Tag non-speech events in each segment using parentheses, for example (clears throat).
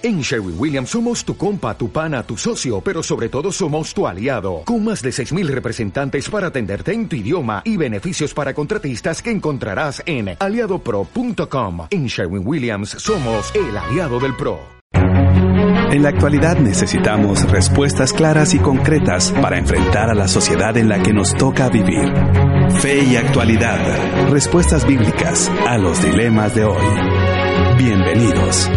En Sherwin Williams somos tu compa, tu pana, tu socio, pero sobre todo somos tu aliado, con más de 6.000 representantes para atenderte en tu idioma y beneficios para contratistas que encontrarás en aliadopro.com. En Sherwin Williams somos el aliado del PRO. En la actualidad necesitamos respuestas claras y concretas para enfrentar a la sociedad en la que nos toca vivir. Fe y actualidad, respuestas bíblicas a los dilemas de hoy. Bienvenidos.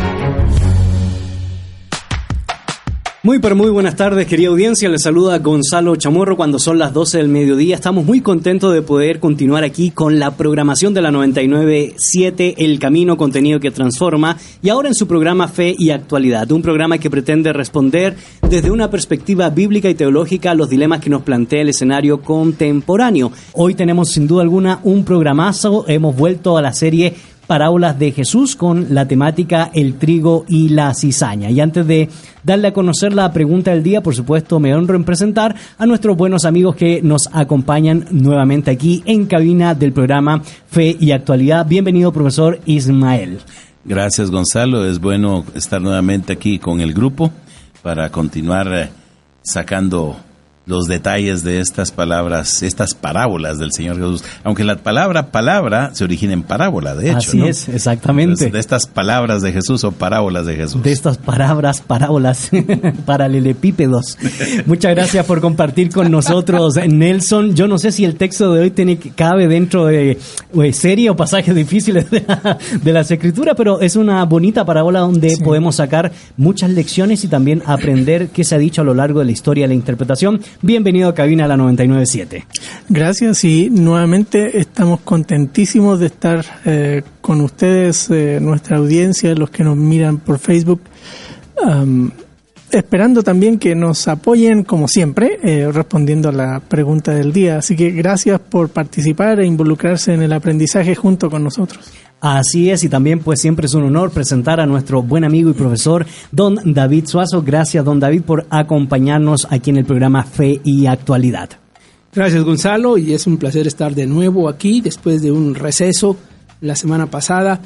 Muy pero muy buenas tardes, querida audiencia. Les saluda Gonzalo Chamorro cuando son las 12 del mediodía. Estamos muy contentos de poder continuar aquí con la programación de la 997, El Camino, contenido que transforma, y ahora en su programa Fe y Actualidad, un programa que pretende responder desde una perspectiva bíblica y teológica a los dilemas que nos plantea el escenario contemporáneo. Hoy tenemos sin duda alguna un programazo. Hemos vuelto a la serie parábolas de Jesús con la temática el trigo y la cizaña. Y antes de darle a conocer la pregunta del día, por supuesto me honro en presentar a nuestros buenos amigos que nos acompañan nuevamente aquí en cabina del programa Fe y Actualidad. Bienvenido, profesor Ismael. Gracias, Gonzalo. Es bueno estar nuevamente aquí con el grupo para continuar eh, sacando los detalles de estas palabras, estas parábolas del Señor Jesús. Aunque la palabra palabra se origina en parábola, de hecho. Así es, exactamente. de estas palabras de Jesús o parábolas de Jesús. De estas palabras, parábolas, (laughs) paralelepípedos. Muchas gracias por compartir con nosotros, Nelson. Yo no sé si el texto de hoy tiene, cabe dentro de, serie o pasajes difíciles de, la, las escrituras, pero es una bonita parábola donde podemos sacar muchas lecciones y también aprender qué se ha dicho a lo largo de la historia de la interpretación. Bienvenido a Cabina la 997. Gracias y nuevamente estamos contentísimos de estar eh, con ustedes, eh, nuestra audiencia, los que nos miran por Facebook. esperando también que nos apoyen como siempre, eh, respondiendo a la pregunta del día. Así que gracias por participar e involucrarse en el aprendizaje junto con nosotros. Así es, y también pues siempre es un honor presentar a nuestro buen amigo y profesor don David Suazo. Gracias don David por acompañarnos aquí en el programa Fe y Actualidad. Gracias Gonzalo y es un placer estar de nuevo aquí después de un receso la semana pasada,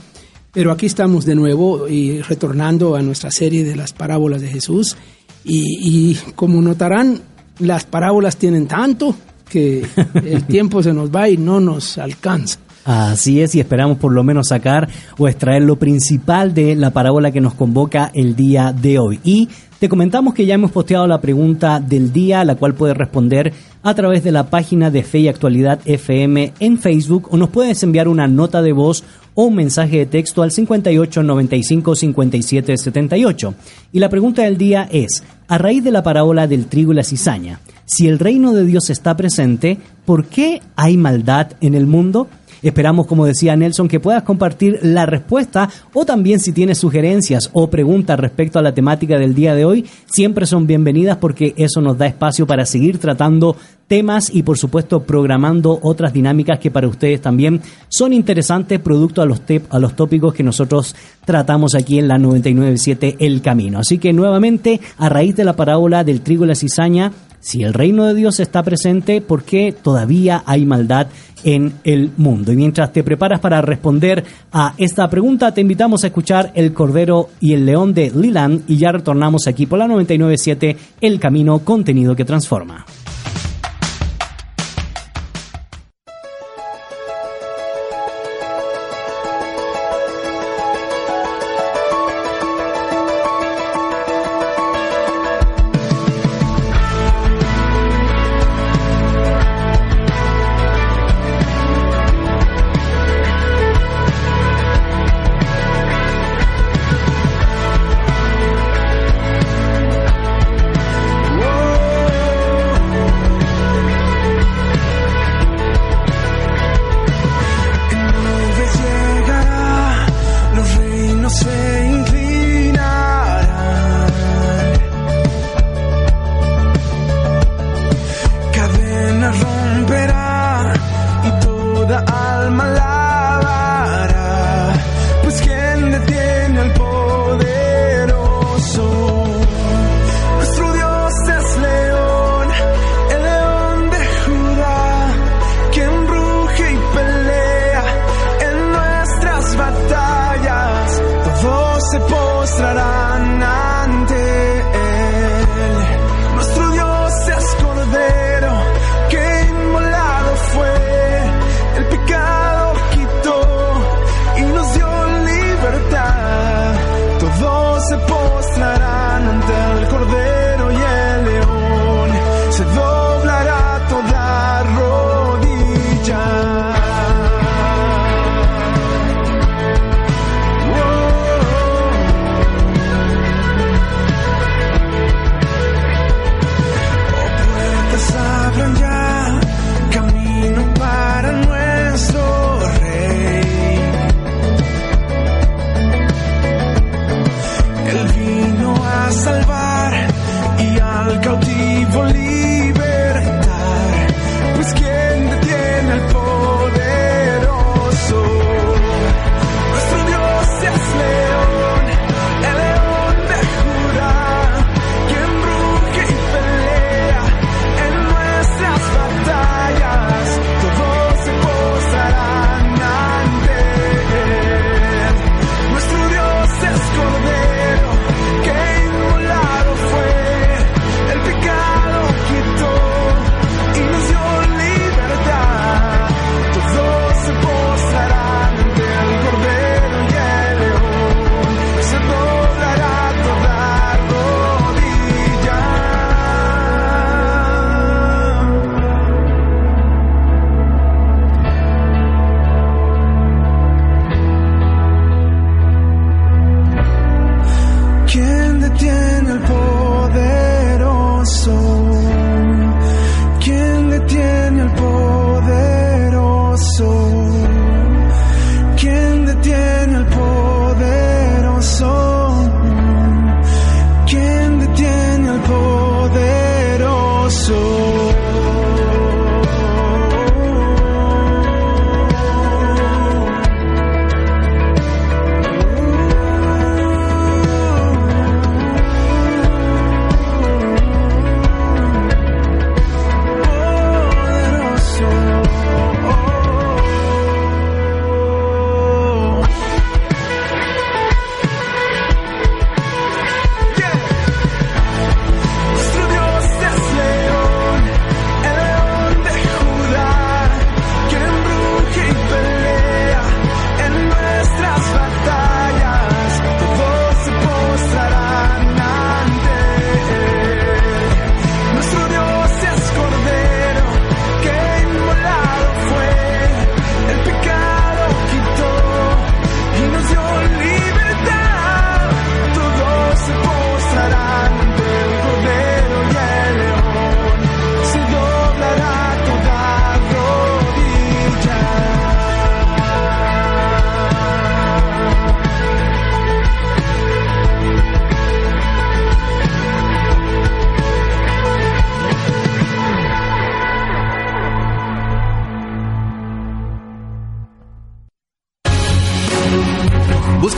pero aquí estamos de nuevo y retornando a nuestra serie de las parábolas de Jesús y, y como notarán las parábolas tienen tanto que el (laughs) tiempo se nos va y no nos alcanza. Así es, y esperamos por lo menos sacar o extraer lo principal de la parábola que nos convoca el día de hoy. Y te comentamos que ya hemos posteado la pregunta del día, la cual puedes responder a través de la página de Fe y Actualidad FM en Facebook o nos puedes enviar una nota de voz o un mensaje de texto al 58 95 57 78. Y la pregunta del día es, a raíz de la parábola del trigo y la cizaña, si el reino de Dios está presente, ¿por qué hay maldad en el mundo? Esperamos, como decía Nelson, que puedas compartir la respuesta o también si tienes sugerencias o preguntas respecto a la temática del día de hoy, siempre son bienvenidas porque eso nos da espacio para seguir tratando temas y por supuesto programando otras dinámicas que para ustedes también son interesantes producto a los, tópicos que nosotros tratamos aquí en la 997 El Camino. Así que nuevamente, a raíz de la parábola del trigo y la cizaña, si el reino de Dios está presente, ¿por qué todavía hay maldad en el mundo? Y mientras te preparas para responder a esta pregunta, te invitamos a escuchar El Cordero y el León de Liland y ya retornamos aquí por la 997 El Camino, contenido que transforma.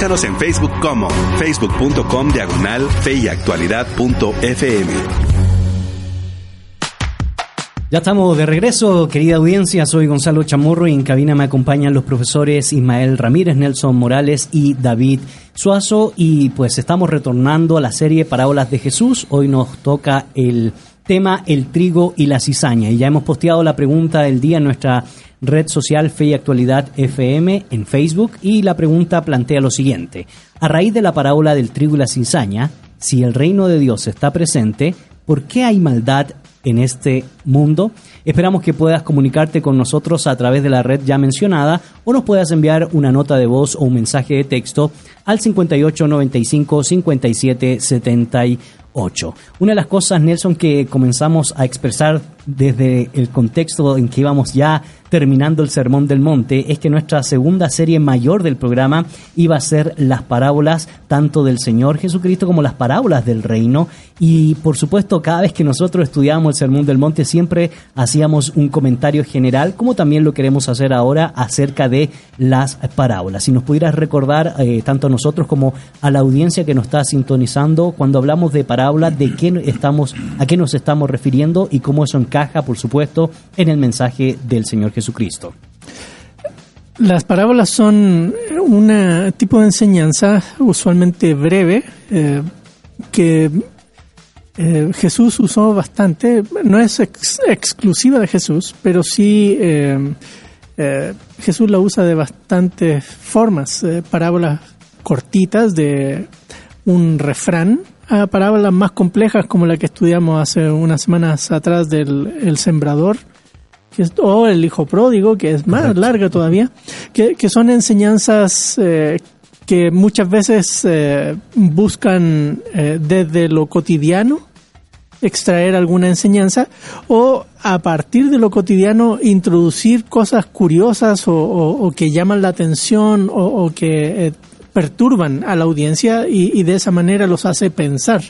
En Facebook como facebook.com diagonal feyactualidad.fm. Ya estamos de regreso, querida audiencia. Soy Gonzalo Chamorro y en cabina me acompañan los profesores Ismael Ramírez, Nelson Morales y David Suazo. Y pues estamos retornando a la serie Parábolas de Jesús. Hoy nos toca el tema El trigo y la cizaña. Y ya hemos posteado la pregunta del día en nuestra red social Fe y Actualidad FM en Facebook y la pregunta plantea lo siguiente. A raíz de la parábola del trigo y la si el reino de Dios está presente, ¿por qué hay maldad en este mundo? Esperamos que puedas comunicarte con nosotros a través de la red ya mencionada o nos puedas enviar una nota de voz o un mensaje de texto al 5895 5778. Una de las cosas, Nelson, que comenzamos a expresar desde el contexto en que íbamos ya terminando el Sermón del Monte, es que nuestra segunda serie mayor del programa iba a ser las parábolas tanto del Señor Jesucristo como las parábolas del reino. Y por supuesto, cada vez que nosotros estudiábamos el Sermón del Monte, siempre hacíamos un comentario general, como también lo queremos hacer ahora acerca de las parábolas. Si nos pudieras recordar, eh, tanto a nosotros como a la audiencia que nos está sintonizando, cuando hablamos de parábolas, de qué estamos, a qué nos estamos refiriendo y cómo eso encaja, por supuesto, en el mensaje del Señor Jesucristo. Las parábolas son un tipo de enseñanza usualmente breve eh, que eh, Jesús usó bastante. No es exclusiva de Jesús, pero sí eh, Jesús la usa de bastantes formas. parábolas cortitas de un refrán a parábolas más complejas como la que estudiamos hace unas semanas atrás del el sembrador que es, o el hijo pródigo, que es más larga todavía, que, que son enseñanzas eh, que muchas veces eh, buscan eh, desde lo cotidiano extraer alguna enseñanza o a partir de lo cotidiano introducir cosas curiosas o, o, o que llaman la atención o, o que perturban a la audiencia y, y, de esa manera los hace pensar.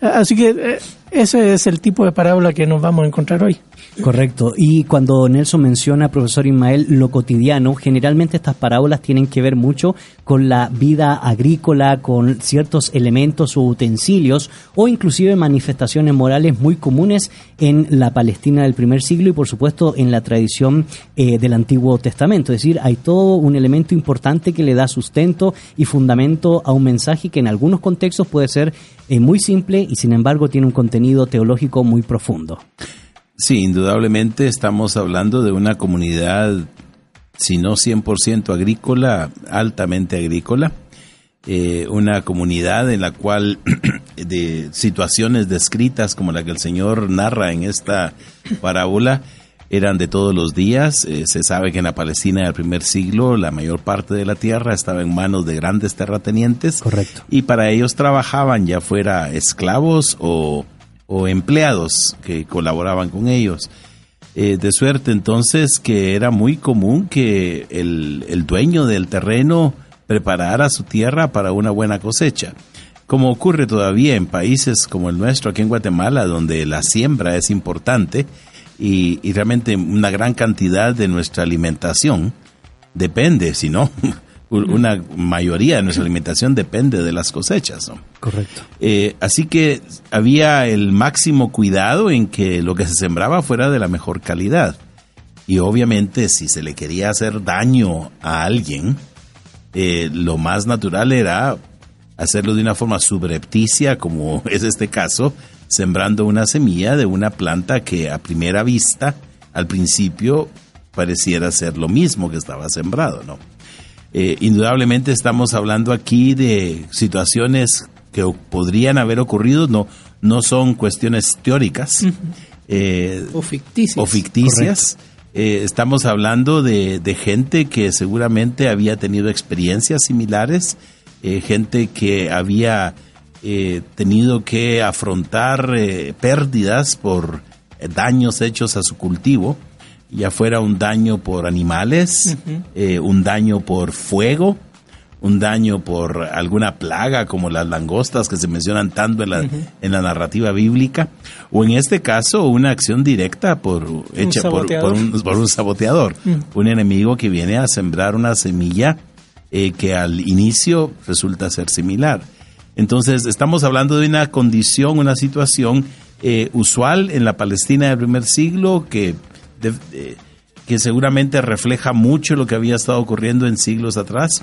Así que ese es el tipo de parábola que nos vamos a encontrar hoy. Correcto. Y cuando Nelson menciona, profesor Ismael, lo cotidiano, generalmente estas parábolas tienen que ver mucho con la vida agrícola, con ciertos elementos o utensilios o inclusive manifestaciones morales muy comunes en la Palestina del primer siglo y por supuesto en la tradición eh, del Antiguo Testamento. Es decir, hay todo un elemento importante que le da sustento y fundamento a un mensaje que en algunos contextos puede ser eh, muy simple y sin embargo tiene un contenido teológico muy profundo. Sí, indudablemente estamos hablando de una comunidad, si no 100% agrícola, altamente agrícola, eh, una comunidad en la cual (clears throat) de situaciones descritas como la que el Señor narra en esta parábola eran de todos los días. Eh, se sabe que en la Palestina del primer siglo la mayor parte de la tierra estaba en manos de grandes terratenientes. Correcto. Y para ellos trabajaban ya fuera esclavos o o empleados que colaboraban con ellos. Eh, de suerte entonces que era muy común que el, el, dueño del terreno preparara su tierra para una buena cosecha. Como ocurre todavía en países como el nuestro, aquí en Guatemala, donde la siembra es importante y, y realmente una gran cantidad de nuestra alimentación depende, si no, (laughs) una mayoría de nuestra alimentación depende de las cosechas. ¿no? Correcto. Eh, así que había el máximo cuidado en que lo que se sembraba fuera de la mejor calidad. Y obviamente si se le quería hacer daño a alguien, eh, lo más natural era hacerlo de una forma subrepticia, como (laughs) es este caso, sembrando una semilla de una planta que a primera vista, al principio, pareciera ser lo mismo que estaba sembrado, ¿no? Eh, indudablemente estamos hablando aquí de situaciones que podrían haber ocurrido, no, no son cuestiones teóricas. eh, o ficticias. O ficticias. Eh, estamos hablando de, de, gente que seguramente había tenido experiencias similares, eh, gente que había eh, tenido que afrontar pérdidas por daños hechos a su cultivo ya fuera un daño por animales, uh -huh. eh, un daño por fuego, un daño por alguna plaga como las langostas que se mencionan tanto en la, uh -huh. en la narrativa bíblica, o en este caso una acción directa por, hecha por, por, un, por, un, saboteador, uh -huh. un enemigo que viene a sembrar una semilla eh, que al inicio resulta ser similar. Entonces estamos hablando de una condición, una situación eh, usual en la Palestina del primer siglo que de, de, que seguramente refleja mucho lo que había estado ocurriendo en siglos atrás.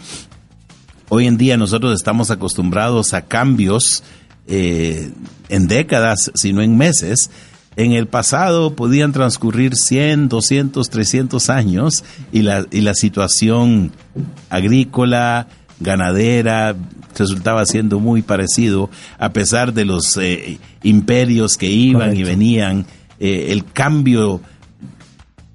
Hoy en día nosotros estamos acostumbrados a cambios eh, en décadas, sino en meses. En el pasado podían transcurrir 100, 200, 300 años y la, y la situación agrícola, ganadera, resultaba siendo muy parecido, a pesar de los eh, imperios que iban Correcto. y venían, eh, el cambio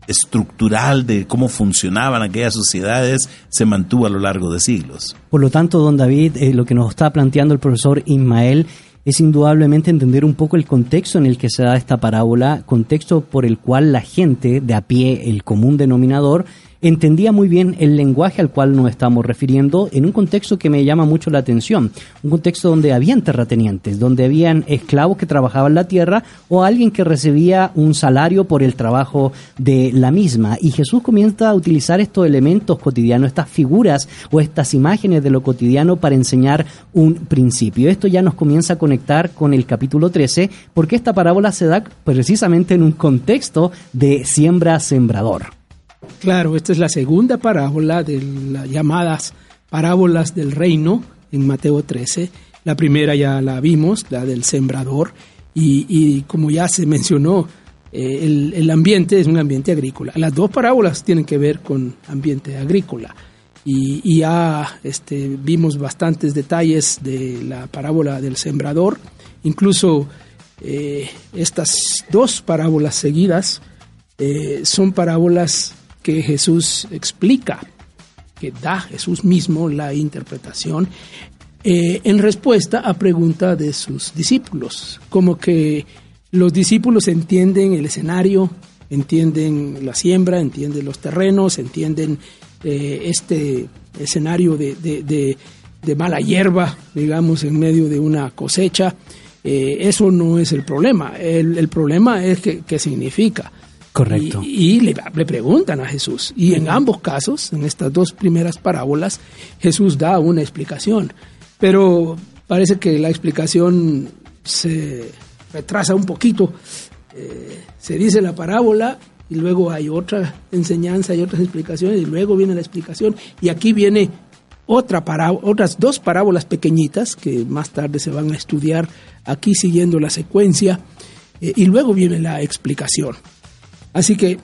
estructural de cómo funcionaban aquellas sociedades se mantuvo a lo largo de siglos. Por lo tanto, don David, eh, lo que nos está planteando el profesor Ismael es indudablemente entender un poco el contexto en el que se da esta parábola, contexto por el cual la gente de a pie, el común denominador, entendía muy bien el lenguaje al cual nos estamos refiriendo en un contexto que me llama mucho la atención, un contexto donde habían terratenientes, donde habían esclavos que trabajaban la tierra o alguien que recibía un salario por el trabajo de la misma. Y Jesús comienza a utilizar estos elementos cotidianos, estas figuras o estas imágenes de lo cotidiano para enseñar un principio. Esto ya nos comienza a conectar con el capítulo 13 porque esta parábola se da precisamente en un contexto de siembra-sembrador. Claro, esta es la segunda parábola de las llamadas parábolas del reino en Mateo 13. La primera ya la vimos, la del sembrador, y, como ya se mencionó, eh, el, el, ambiente es un ambiente agrícola. Las dos parábolas tienen que ver con ambiente agrícola. y, ya este, vimos bastantes detalles de la parábola del sembrador, incluso eh, estas dos parábolas seguidas eh, son parábolas que Jesús explica, que da Jesús mismo la interpretación eh, en respuesta a pregunta de sus discípulos, como que los discípulos entienden el escenario, entienden la siembra, entienden los terrenos, entienden eh, este escenario de, mala hierba, digamos, en medio de una cosecha. Eh, eso no es el problema. El, problema es que, qué significa. Correcto. Y, le, le, preguntan a Jesús. Y en ambos casos, en estas dos primeras parábolas, Jesús da una explicación. Pero parece que la explicación se retrasa un poquito. Eh, se dice la parábola y luego hay otra enseñanza y otras explicaciones y luego viene la explicación y aquí viene otra otras dos parábolas pequeñitas que más tarde se van a estudiar aquí siguiendo la secuencia eh, y luego viene la explicación. Así que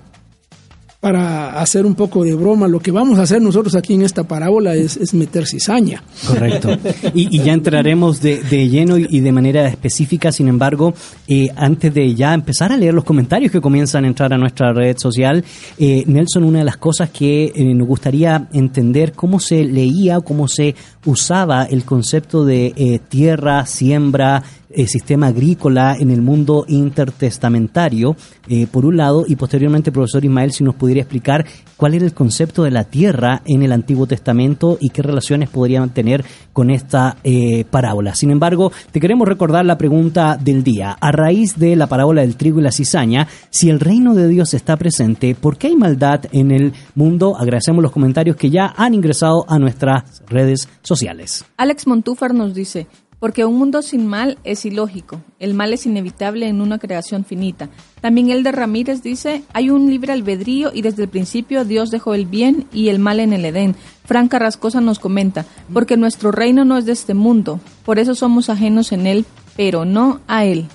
para hacer un poco de broma, lo que vamos a hacer nosotros aquí en esta parábola es, meter cizaña. Correcto. (laughs) Y, ya entraremos de, lleno y de manera específica, sin embargo, eh, antes de ya empezar a leer los comentarios que comienzan a entrar a nuestra red social, eh, Nelson, una de las cosas que eh, nos gustaría entender cómo se leía o cómo se usaba el concepto de tierra, siembra, el sistema agrícola en el mundo intertestamentario, eh, por un lado, y posteriormente, profesor Ismael, si nos pudiera explicar cuál era el concepto de la tierra en el Antiguo Testamento y qué relaciones podrían tener con esta eh, parábola. Sin embargo, te queremos recordar la pregunta del día. A raíz de la parábola del trigo y la cizaña, si el reino de Dios está presente, ¿por qué hay maldad en el mundo? Agradecemos los comentarios que ya han ingresado a nuestras redes sociales. Alex Montúfar nos dice, porque un mundo sin mal es ilógico. El mal es inevitable en una creación finita. También el de Ramírez dice, hay un libre albedrío y desde el principio Dios dejó el bien y el mal en el Edén. Fran Carrascosa nos comenta, porque nuestro reino no es de este mundo, por eso somos ajenos en él, pero no a él.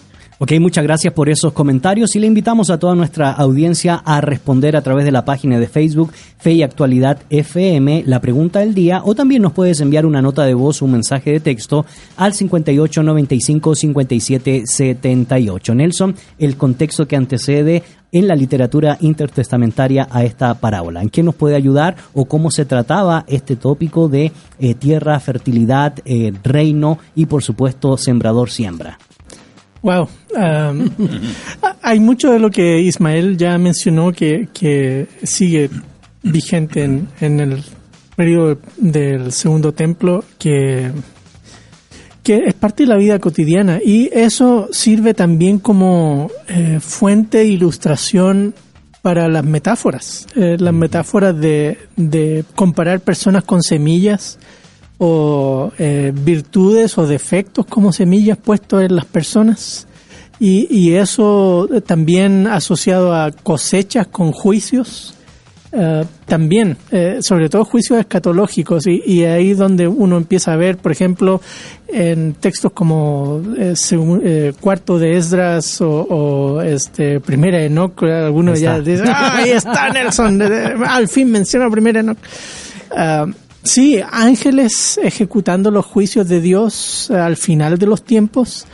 Ok, muchas gracias por esos comentarios y le invitamos a toda nuestra audiencia a responder a través de la página de Facebook Fe y Actualidad FM la pregunta del día o también nos puedes enviar una nota de voz o un mensaje de texto al 58 95 57 78. Nelson, el contexto que antecede en la literatura intertestamentaria a esta parábola. ¿En qué nos puede ayudar o cómo se trataba este tópico de eh, tierra, fertilidad, eh, reino y por supuesto sembrador siembra? Wow. Um, (laughs) hay mucho de lo que Ismael ya mencionó que, que sigue vigente en, en, el periodo del segundo templo, que, que es parte de la vida cotidiana. Y eso sirve también como eh, fuente de ilustración para las metáforas. Eh, las metáforas de, de comparar personas con semillas o eh, virtudes o defectos como semillas puestos en las personas y, y eso también asociado a cosechas con juicios eh, también, eh, sobre todo juicios escatológicos, y, y, ahí donde uno empieza a ver, por ejemplo, en textos como eh, Cuarto de Esdras o, este Primera Enoch, algunos ya dicen, ahí está Nelson! al fin menciona Primera Enoch. Sí, ángeles ejecutando los juicios de Dios al final de los tiempos.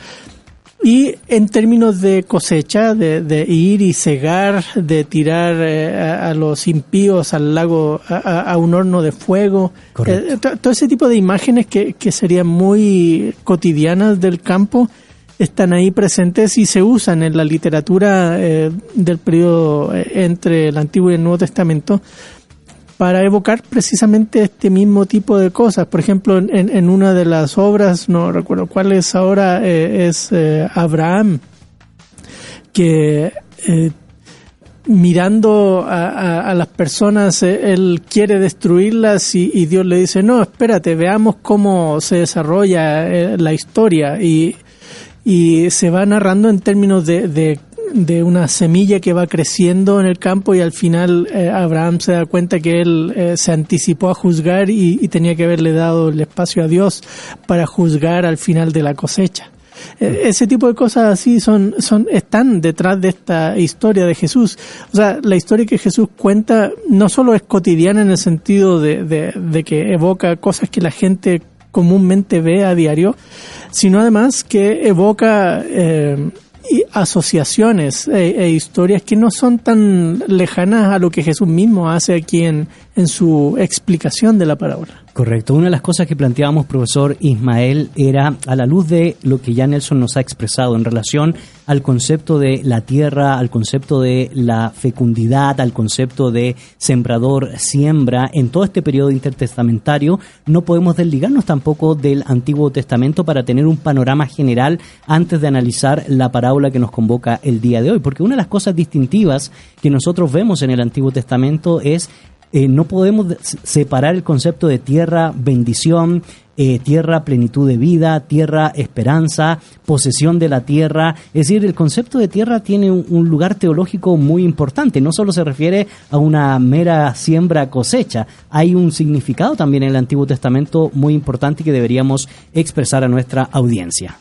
Y en términos de cosecha, de, ir y cegar, de tirar eh, a, los impíos al lago, a, un horno de fuego, eh, todo ese tipo de imágenes que, que serían muy cotidianas del campo, están ahí presentes y se usan en la literatura eh, del periodo entre el Antiguo y el Nuevo Testamento para evocar precisamente este mismo tipo de cosas. Por ejemplo, en, una de las obras, no recuerdo cuál es ahora, eh, es eh, Abraham, que eh, mirando a, las personas, él quiere destruirlas y, Dios le dice, no, espérate, veamos cómo se desarrolla la historia y, se va narrando en términos de de una semilla que va creciendo en el campo y al final eh, Abraham se da cuenta que él eh, se anticipó a juzgar y, tenía que haberle dado el espacio a Dios para juzgar al final de la cosecha. Eh, ese tipo de cosas así son, son, están detrás de esta historia de Jesús. O sea, la historia que Jesús cuenta no solo es cotidiana en el sentido de, de, que evoca cosas que la gente comúnmente ve a diario, sino además que evoca eh, asociaciones e, e, historias que no son tan lejanas a lo que Jesús mismo hace aquí en, en su explicación de la parábola. Correcto. Una de las cosas que planteábamos, profesor Ismael, era a la luz de lo que ya Nelson nos ha expresado en relación al concepto de la tierra, al concepto de la fecundidad, al concepto de sembrador, siembra, en todo este periodo intertestamentario, no podemos desligarnos tampoco del Antiguo Testamento para tener un panorama general antes de analizar la parábola que nos convoca el día de hoy. Porque una de las cosas distintivas que nosotros vemos en el Antiguo Testamento es eh, no podemos separar el concepto de tierra, bendición, eh, tierra, plenitud de vida, tierra, esperanza, posesión de la tierra. Es decir, el concepto de tierra tiene un, lugar teológico muy importante. No solo se refiere a una mera siembra cosecha, hay un significado también en el Antiguo Testamento muy importante que deberíamos expresar a nuestra audiencia.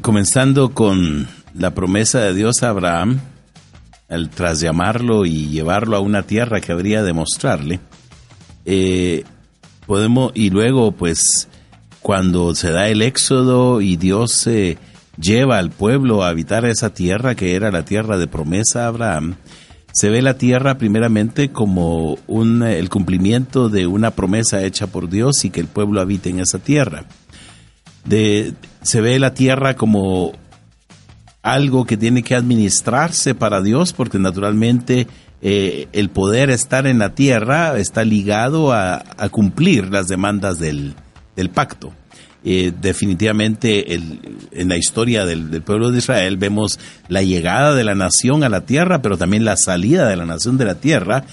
Comenzando con la promesa de Dios a Abraham, al tras llamarlo y llevarlo a una tierra que habría de mostrarle, eh, podemos, y luego pues cuando se da el éxodo y Dios lleva al pueblo a habitar esa tierra que era la tierra de promesa a Abraham, se ve la tierra primeramente como un, el cumplimiento de una promesa hecha por Dios y que el pueblo habite en esa tierra. De, se ve la tierra como algo que tiene que administrarse para Dios, porque naturalmente eh, el poder estar en la tierra está ligado a, cumplir las demandas del, pacto. Eh, definitivamente en la historia del, pueblo de Israel vemos la llegada de la nación a la tierra, pero también la salida de la nación de la tierra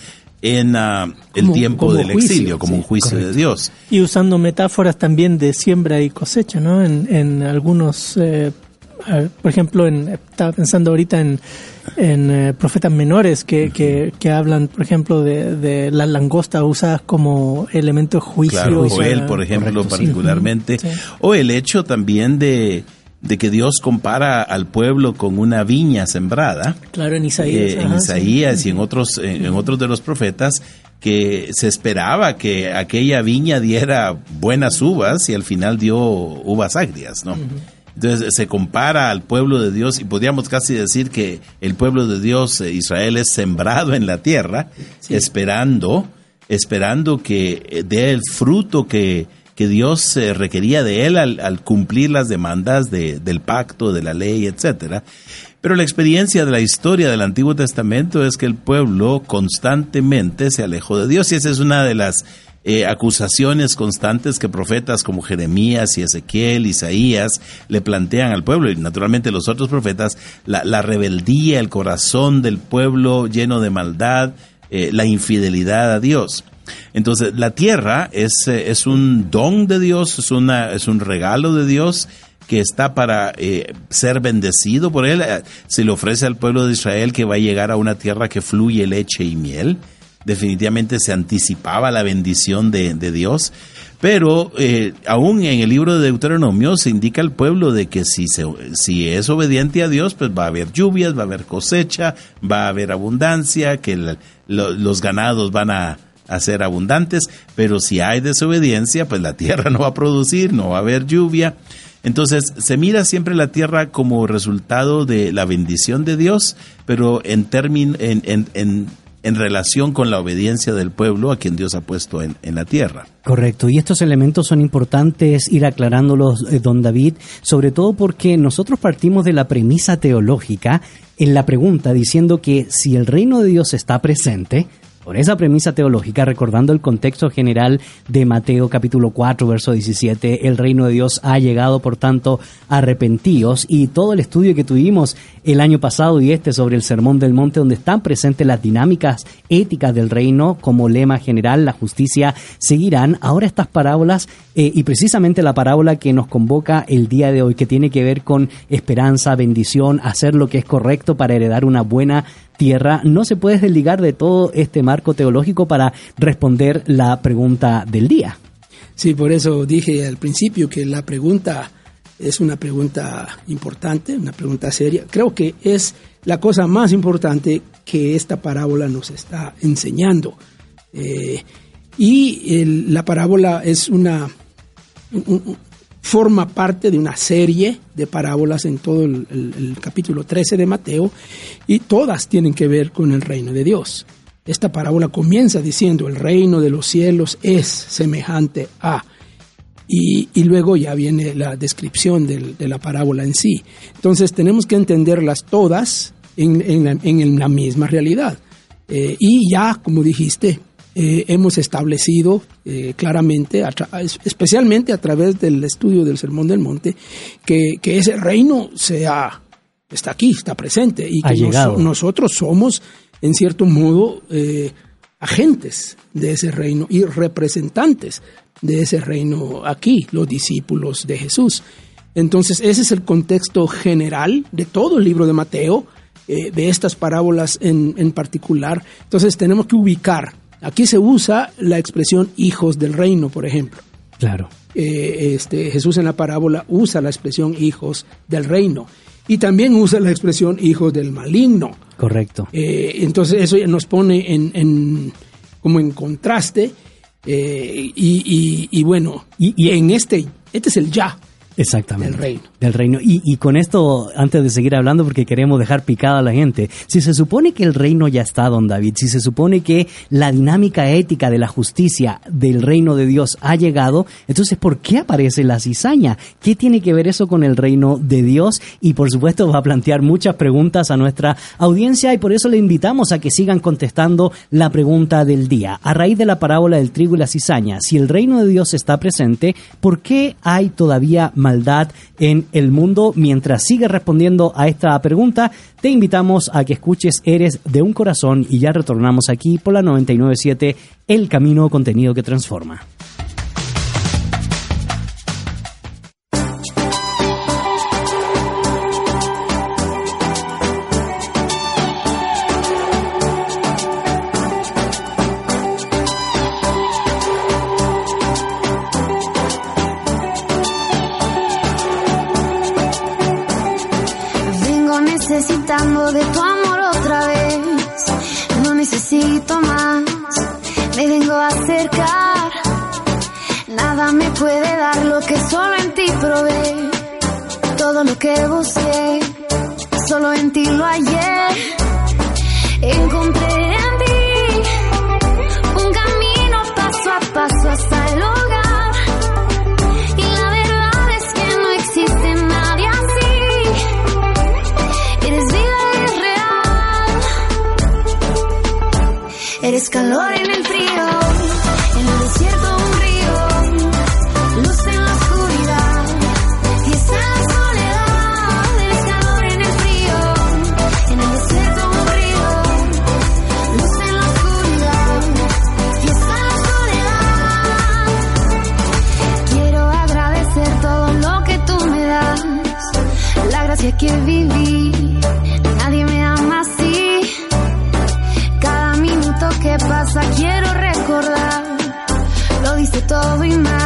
en ah, el tiempo del exilio, como un juicio de Dios. Y usando metáforas también de siembra y cosecha, ¿no? En, en algunos eh, por ejemplo, en, estaba pensando ahorita en, en eh, profetas menores que, que, hablan, por ejemplo, de, de las langostas usadas como elemento de juicio. Claro, Joel, por ejemplo, particularmente. O el hecho también de, de que Dios compara al pueblo con una viña sembrada. Claro, en Isaías. Eh, en Isaías y en otros, en otros de los profetas que se esperaba que aquella viña diera buenas uvas y al final dio uvas agrias, ¿no? Entonces se compara al pueblo de Dios y podríamos casi decir que el pueblo de Dios, eh, Israel, es sembrado en la tierra, esperando, esperando que eh, dé el fruto que, que Dios eh, requería de él al, cumplir las demandas de, del pacto, de la ley, etcétera. Pero la experiencia de la historia del Antiguo Testamento es que el pueblo constantemente se alejó de Dios y esa es una de las eh, acusaciones constantes que profetas como Jeremías y Ezequiel, Isaías le plantean al pueblo y naturalmente los otros profetas, la, rebeldía, el corazón del pueblo lleno de maldad, eh, la infidelidad a Dios. Entonces, la tierra es, eh, es un don de Dios, es, una, es un regalo de Dios que está para ser bendecido por él. Se le ofrece al pueblo de Israel que va a llegar a una tierra que fluye leche y miel definitivamente se anticipaba la bendición de, Dios, pero eh, aún en el libro de Deuteronomio se indica al pueblo de que si, se, si es obediente a Dios, pues va a haber lluvias, va a haber cosecha, va a haber abundancia, que los ganados van a, a ser abundantes, pero si hay desobediencia, pues la tierra (laughs) no va a producir, no va a haber lluvia. Entonces se mira siempre la tierra como resultado de la bendición de Dios, pero en, en, en, en, en relación con la obediencia del pueblo a quien Dios ha puesto en, la tierra. Correcto, y estos elementos son importantes ir aclarándolos, eh, don David, sobre todo porque nosotros partimos de la premisa teológica en la pregunta diciendo que si el reino de Dios está presente, por esa premisa teológica, recordando el contexto general de Mateo capítulo 4, verso 17, el reino de Dios ha llegado, por tanto, arrepentíos, y todo el estudio que tuvimos el año pasado y este sobre el Sermón del Monte, donde están presentes las dinámicas éticas del reino como lema general, la justicia, seguirán ahora estas parábolas eh, y precisamente la parábola que nos convoca el día de hoy, que tiene que ver con esperanza, bendición, hacer lo que es correcto para heredar una buena tierra, no se puede desligar de todo este marco teológico para responder la pregunta del día. Sí, por eso dije al principio que la pregunta Es una pregunta importante, una pregunta seria. Creo que es la cosa más importante que esta parábola nos está enseñando. Eh, y la parábola es una forma parte de una serie de parábolas en todo el, capítulo 13 de Mateo y todas tienen que ver con el reino de Dios. Esta parábola comienza diciendo el reino de los cielos es semejante a y, luego ya viene la descripción de la parábola en sí. Entonces tenemos que entenderlas todas en, la, misma realidad. Eh, y ya, como dijiste, eh, hemos establecido eh, claramente, especialmente a través del estudio del Sermón del Monte, que, ese reino sea, está aquí, está presente y que nosotros somos, en cierto modo, agentes de ese reino y representantes de ese reino aquí, los discípulos de Jesús. Entonces, ese es el contexto general de todo el libro de Mateo, de estas parábolas en, en particular. Entonces, tenemos que ubicar Aquí se usa la expresión hijos del reino, por ejemplo. Claro. Eh, este, Jesús en la parábola usa la expresión hijos del reino y también usa la expresión hijos del maligno. Correcto. Eh, entonces eso nos pone en, como en contraste eh, y, bueno, y, y, en este, este es el ya, Exactamente. Del reino. Del reino. Y, y, con esto, antes de seguir hablando, porque queremos dejar picada a la gente, si se supone que el reino ya está, don David, si se supone que la dinámica ética de la justicia del reino de Dios ha llegado, entonces, ¿por qué aparece la cizaña? ¿Qué tiene que ver eso con el reino de Dios? Y por supuesto va a plantear muchas preguntas a nuestra audiencia y por eso le invitamos a que sigan contestando la pregunta del día. A raíz de la parábola del trigo y la cizaña, si el reino de Dios está presente, ¿por qué hay todavía maldad en el mundo. Mientras sigue respondiendo a esta pregunta, te invitamos a que escuches Eres de un corazón y ya retornamos aquí por la 997 El Camino Contenido que Transforma. De tu amor otra vez. No necesito más, me vengo a acercar. Nada me puede dar lo que solo en ti probé. Todo lo que busqué, solo en ti lo hallé. Encontré Eres calor en el frío, en el desierto un río, luz en la oscuridad, y está la soledad. Eres calor en el frío, en el desierto un río, luz en la oscuridad, y la soledad. Quiero agradecer todo lo que tú me das, la gracia que viví quiero recordar, lo dice todo y más,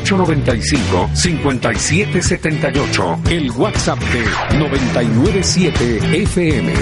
5895-5778. El WhatsApp de 997 FM.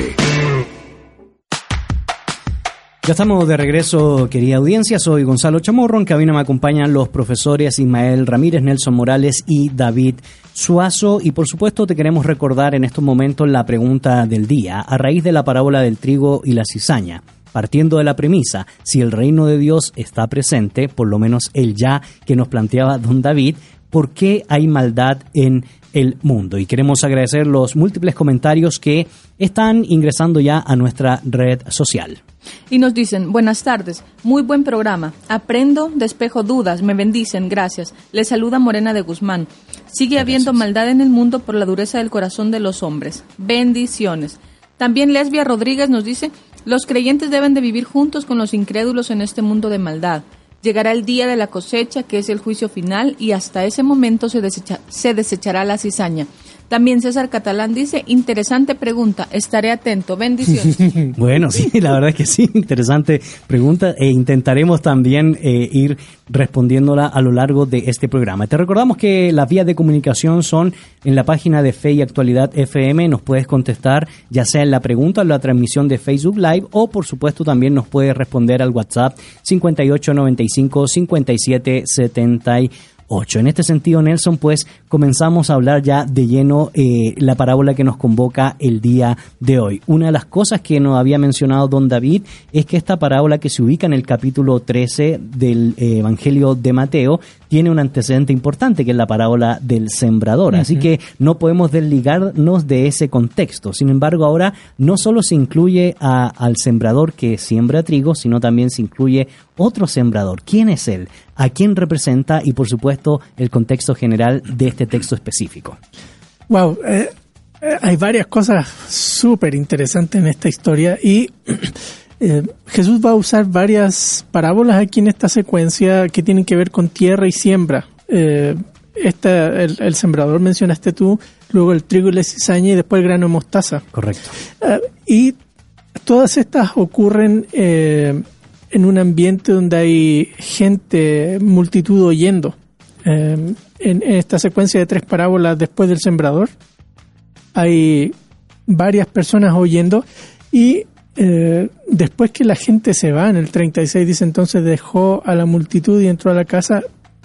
Ya estamos de regreso, querida audiencia. Soy Gonzalo Chamorro. En cabina me acompañan los profesores Ismael Ramírez, Nelson Morales y David Suazo. Y por supuesto, te queremos recordar en estos momentos la pregunta del día, a raíz de la parábola del trigo y la cizaña. Partiendo de la premisa, si el reino de Dios está presente, por lo menos el ya que nos planteaba don David, ¿por qué hay maldad en el mundo? Y queremos agradecer los múltiples comentarios que están ingresando ya a nuestra red social. Y nos dicen, buenas tardes, muy buen programa. Aprendo, despejo dudas, me bendicen, gracias. Les saluda Morena de Guzmán. Sigue habiendo maldad en el mundo por la dureza del corazón de los hombres. Bendiciones. También Lesbia Rodríguez nos dice, los creyentes deben de vivir juntos con los incrédulos en este mundo de maldad. Llegará el día de la cosecha, que es el juicio final, y hasta ese momento se, desecha- se desechará la cizaña. También César Catalán dice, interesante pregunta, estaré atento. Bendiciones. (laughs) Bueno, sí, la verdad es que sí, interesante pregunta e intentaremos también eh, ir respondiéndola a lo largo de este programa. Te recordamos que las vías de comunicación son en la página de Fe y Actualidad FM, nos puedes contestar ya sea en la pregunta o la transmisión de Facebook Live o por supuesto también nos puedes responder al WhatsApp 5895 5778. En este sentido, Nelson, pues comenzamos a hablar ya de lleno eh, la parábola que nos convoca el día de hoy. Una de las cosas que nos había mencionado don David es que esta parábola que se ubica en el capítulo 13 del eh, Evangelio de Mateo tiene un antecedente importante que es la parábola del sembrador. Así que no podemos desligarnos de ese contexto. Sin embargo, ahora no solo se incluye a- al sembrador que siembra trigo, sino también se incluye otro sembrador. ¿Quién es él? ¿A quién representa? Y por supuesto, el contexto general de este texto específico. Wow, eh, eh, hay varias cosas súper interesantes en esta historia y (clears throat) eh, Jesús va a usar varias parábolas aquí en esta secuencia que tienen que ver con tierra y siembra. Eh, esta, el, el sembrador mencionaste tú, luego el trigo y la cizaña y después el grano de mostaza. Correcto. Y todas estas ocurren en un ambiente donde hay gente, multitud oyendo. Eh, en, en esta secuencia de tres parábolas después del sembrador, hay varias personas oyendo y eh, después que la gente se va, en el 36 dice entonces dejó a la multitud y entró a la casa,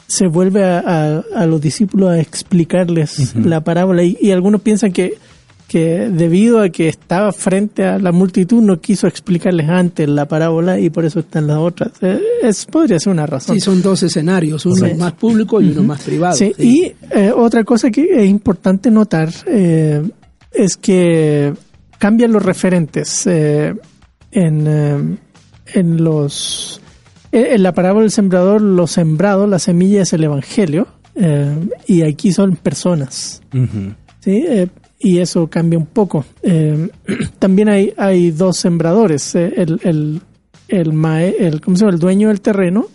se vuelve a, a- a los discípulos a explicarles la parábola y, y algunos piensan que, que debido a que estaba frente a la multitud no quiso explicarles antes la parábola y por eso están las otras. Eh, es, podría ser una razón. Sí, son dos escenarios, uno Sí. más público y uno más privado. Sí, Sí. y eh, otra cosa que es importante notar eh, es que cambian los referentes eh, en, eh, en los en la parábola del sembrador lo sembrado la semilla es el evangelio eh, y aquí son personas. ¿sí? Y eso cambia un poco. Eh, (clears throat) también hay, hay dos sembradores, eh, el, el, el, mae- el, ¿cómo se llama? el dueño del terreno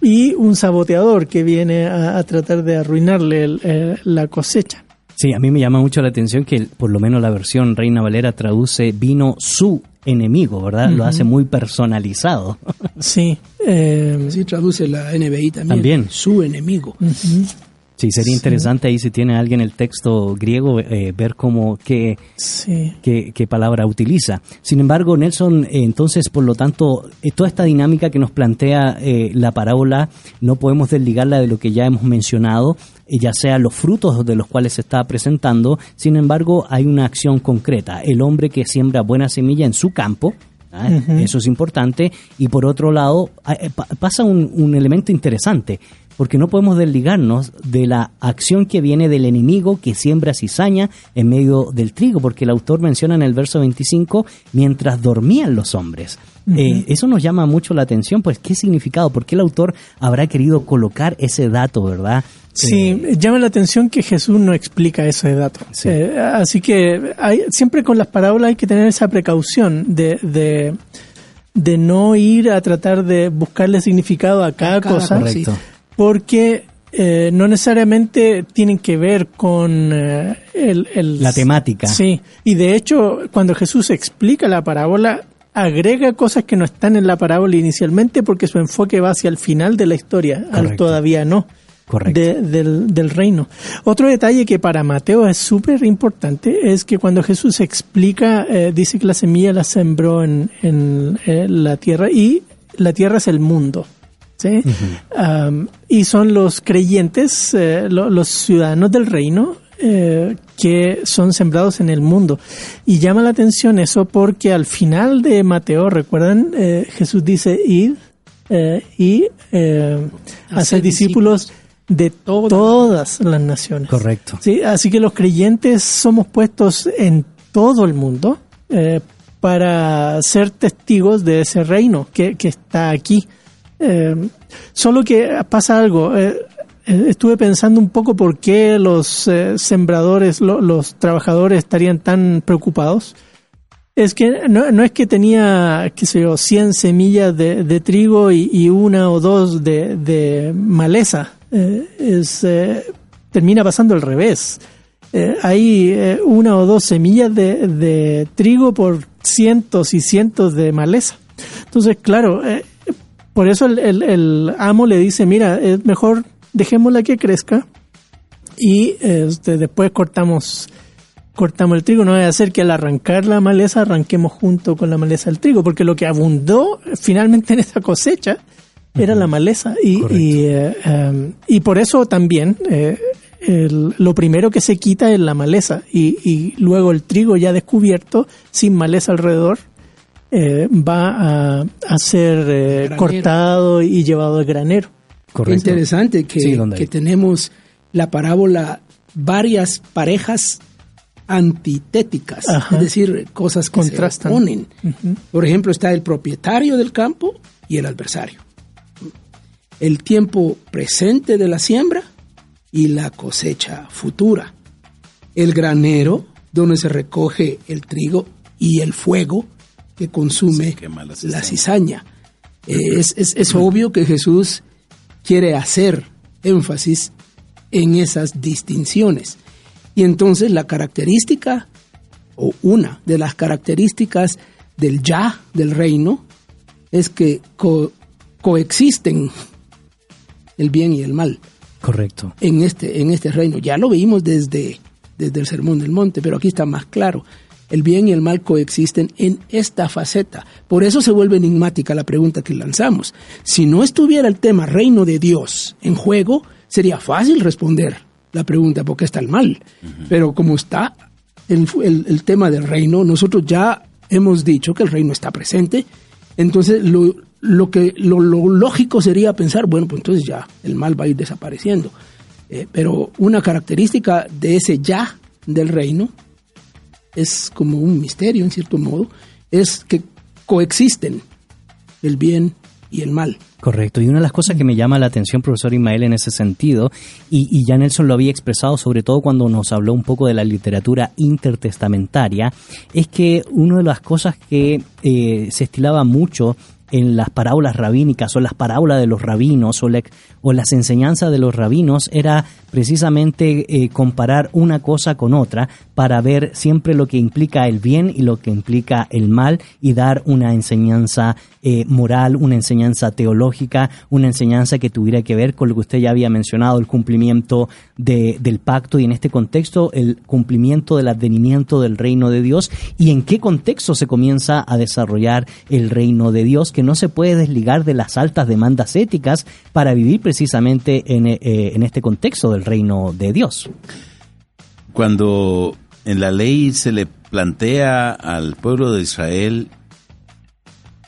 y un saboteador que viene a, a tratar de arruinarle el- eh, la cosecha. Sí, a mí me llama mucho la atención que por lo menos la versión Reina Valera traduce vino su enemigo, ¿verdad? Lo hace muy personalizado. Sí. eh, Así traduce la NBI también. También. Su enemigo. Sí, sería interesante ahí si tiene alguien el texto griego eh, ver cómo qué, sí. qué, qué palabra utiliza. Sin embargo, Nelson, eh, entonces, por lo tanto, eh, toda esta dinámica que nos plantea eh, la parábola no podemos desligarla de lo que ya hemos mencionado, ya sea los frutos de los cuales se está presentando. Sin embargo, hay una acción concreta. El hombre que siembra buena semilla en su campo, ¿ah? Eso es importante. Y por otro lado, ah, eh, pa- pasa un, un elemento interesante, porque no podemos desligarnos de la acción que viene del enemigo que siembra cizaña en medio del trigo, porque el autor menciona en el verso 25, mientras dormían los hombres. Eh, eso nos llama mucho la atención, pues, ¿qué significado? ¿Por qué el autor habrá querido colocar ese dato, verdad? Sí, llama la atención que Jesús no explica ese dato. Sí. Eh, así que hay, siempre con las parábolas hay que tener esa precaución de, de, de no ir a tratar de buscarle significado a cada, cada cosa, Correcto. porque eh, no necesariamente tienen que ver con eh, el, el- La temática. Sí, y de hecho cuando Jesús explica la parábola agrega cosas que no están en la parábola inicialmente porque su enfoque va hacia el final de la historia, al todavía no. Correcto. de- del, del reino. Otro detalle que para Mateo es súper importante es que cuando Jesús explica, eh, dice que la semilla la sembró en, en, la tierra y la tierra es el mundo. y son los creyentes, eh, lo- los ciudadanos del reino, eh, que son sembrados en el mundo. Y llama la atención eso porque al final de Mateo, recuerdan, Eh, Jesús dice, id eh, y eh, hacer discípulos de todas las naciones. Correcto. Sí, así que los creyentes somos puestos en todo el mundo eh, para ser testigos de ese reino que, que está aquí. Eh, solo que pasa algo. eh, estuve pensando un poco por qué los eh, sembradores, lo- los trabajadores estarían tan preocupados. Es que no, es que tenía, qué sé yo, 100 semillas de, trigo y, una o dos de, maleza. Eh, es, eh, termina pasando al revés. Hay una o dos semillas de, trigo por cientos y cientos de maleza. Entonces, claro, por eso el amo le dice, mira, es mejor dejémosla que crezca y este, después cortamos cortamos el trigo, no va a hacer que al arrancar la maleza arranquemos junto con la maleza el trigo, porque lo que abundó finalmente en esa cosecha era la maleza y, y, eh, em, y por eso también eh, el- lo primero que se quita es la maleza y, y luego el trigo ya descubierto sin maleza alrededor eh, va a, a ser eh, cortado y llevado al granero. Qué interesante que, Sí, que tenemos la parábola varias parejas antitéticas, Ajá. es decir, cosas que Contrastan. se oponen. Por ejemplo, está el propietario del campo y el adversario. El tiempo presente de la siembra y la cosecha futura. El granero, donde se recoge el trigo, y el fuego que consume la cizaña. Eh, es, es- es obvio que Jesús quiere hacer énfasis en esas distinciones. Y entonces la característica, o una de las características del ya del reino, es que co- coexisten el bien y el mal Correcto. en este, en este reino. Ya lo vimos desde, desde el Sermón del Monte, pero aquí está más claro. El bien y el mal coexisten en esta faceta. Por eso se vuelve enigmática la pregunta que lanzamos. Si no estuviera el tema reino de Dios en juego, sería fácil responder la pregunta, ¿por qué está el mal? Pero como está el, el- el tema del reino, nosotros ya hemos dicho que el reino está presente, entonces lo, lo que, lo, lo lógico sería pensar, bueno, pues entonces ya el mal va a ir desapareciendo. Eh, pero una característica de ese ya del reino es como un misterio, en cierto modo, es que coexisten el bien y el mal. Correcto. Y una de las cosas que me llama la atención, profesor Ismael, en ese sentido, y, y ya Nelson lo había expresado, sobre todo cuando nos habló un poco de la literatura intertestamentaria, es que una de las cosas que eh, se estilaba mucho en las parábolas rabínicas o las parábolas de los rabinos o, o las enseñanzas de los rabinos era precisamente eh, comparar una cosa con otra para ver siempre lo que implica el bien y lo que implica el mal y dar una enseñanza eh, moral, una enseñanza teológica, una enseñanza que tuviera que ver con lo que usted ya había mencionado, el cumplimiento de- del pacto y en este contexto el cumplimiento del advenimiento del reino de Dios y en qué contexto se comienza a desarrollar el reino de Dios que no se puede desligar de las altas demandas éticas para vivir precisamente en, eh, en este contexto reino de Dios. Cuando en la ley se le plantea al pueblo de Israel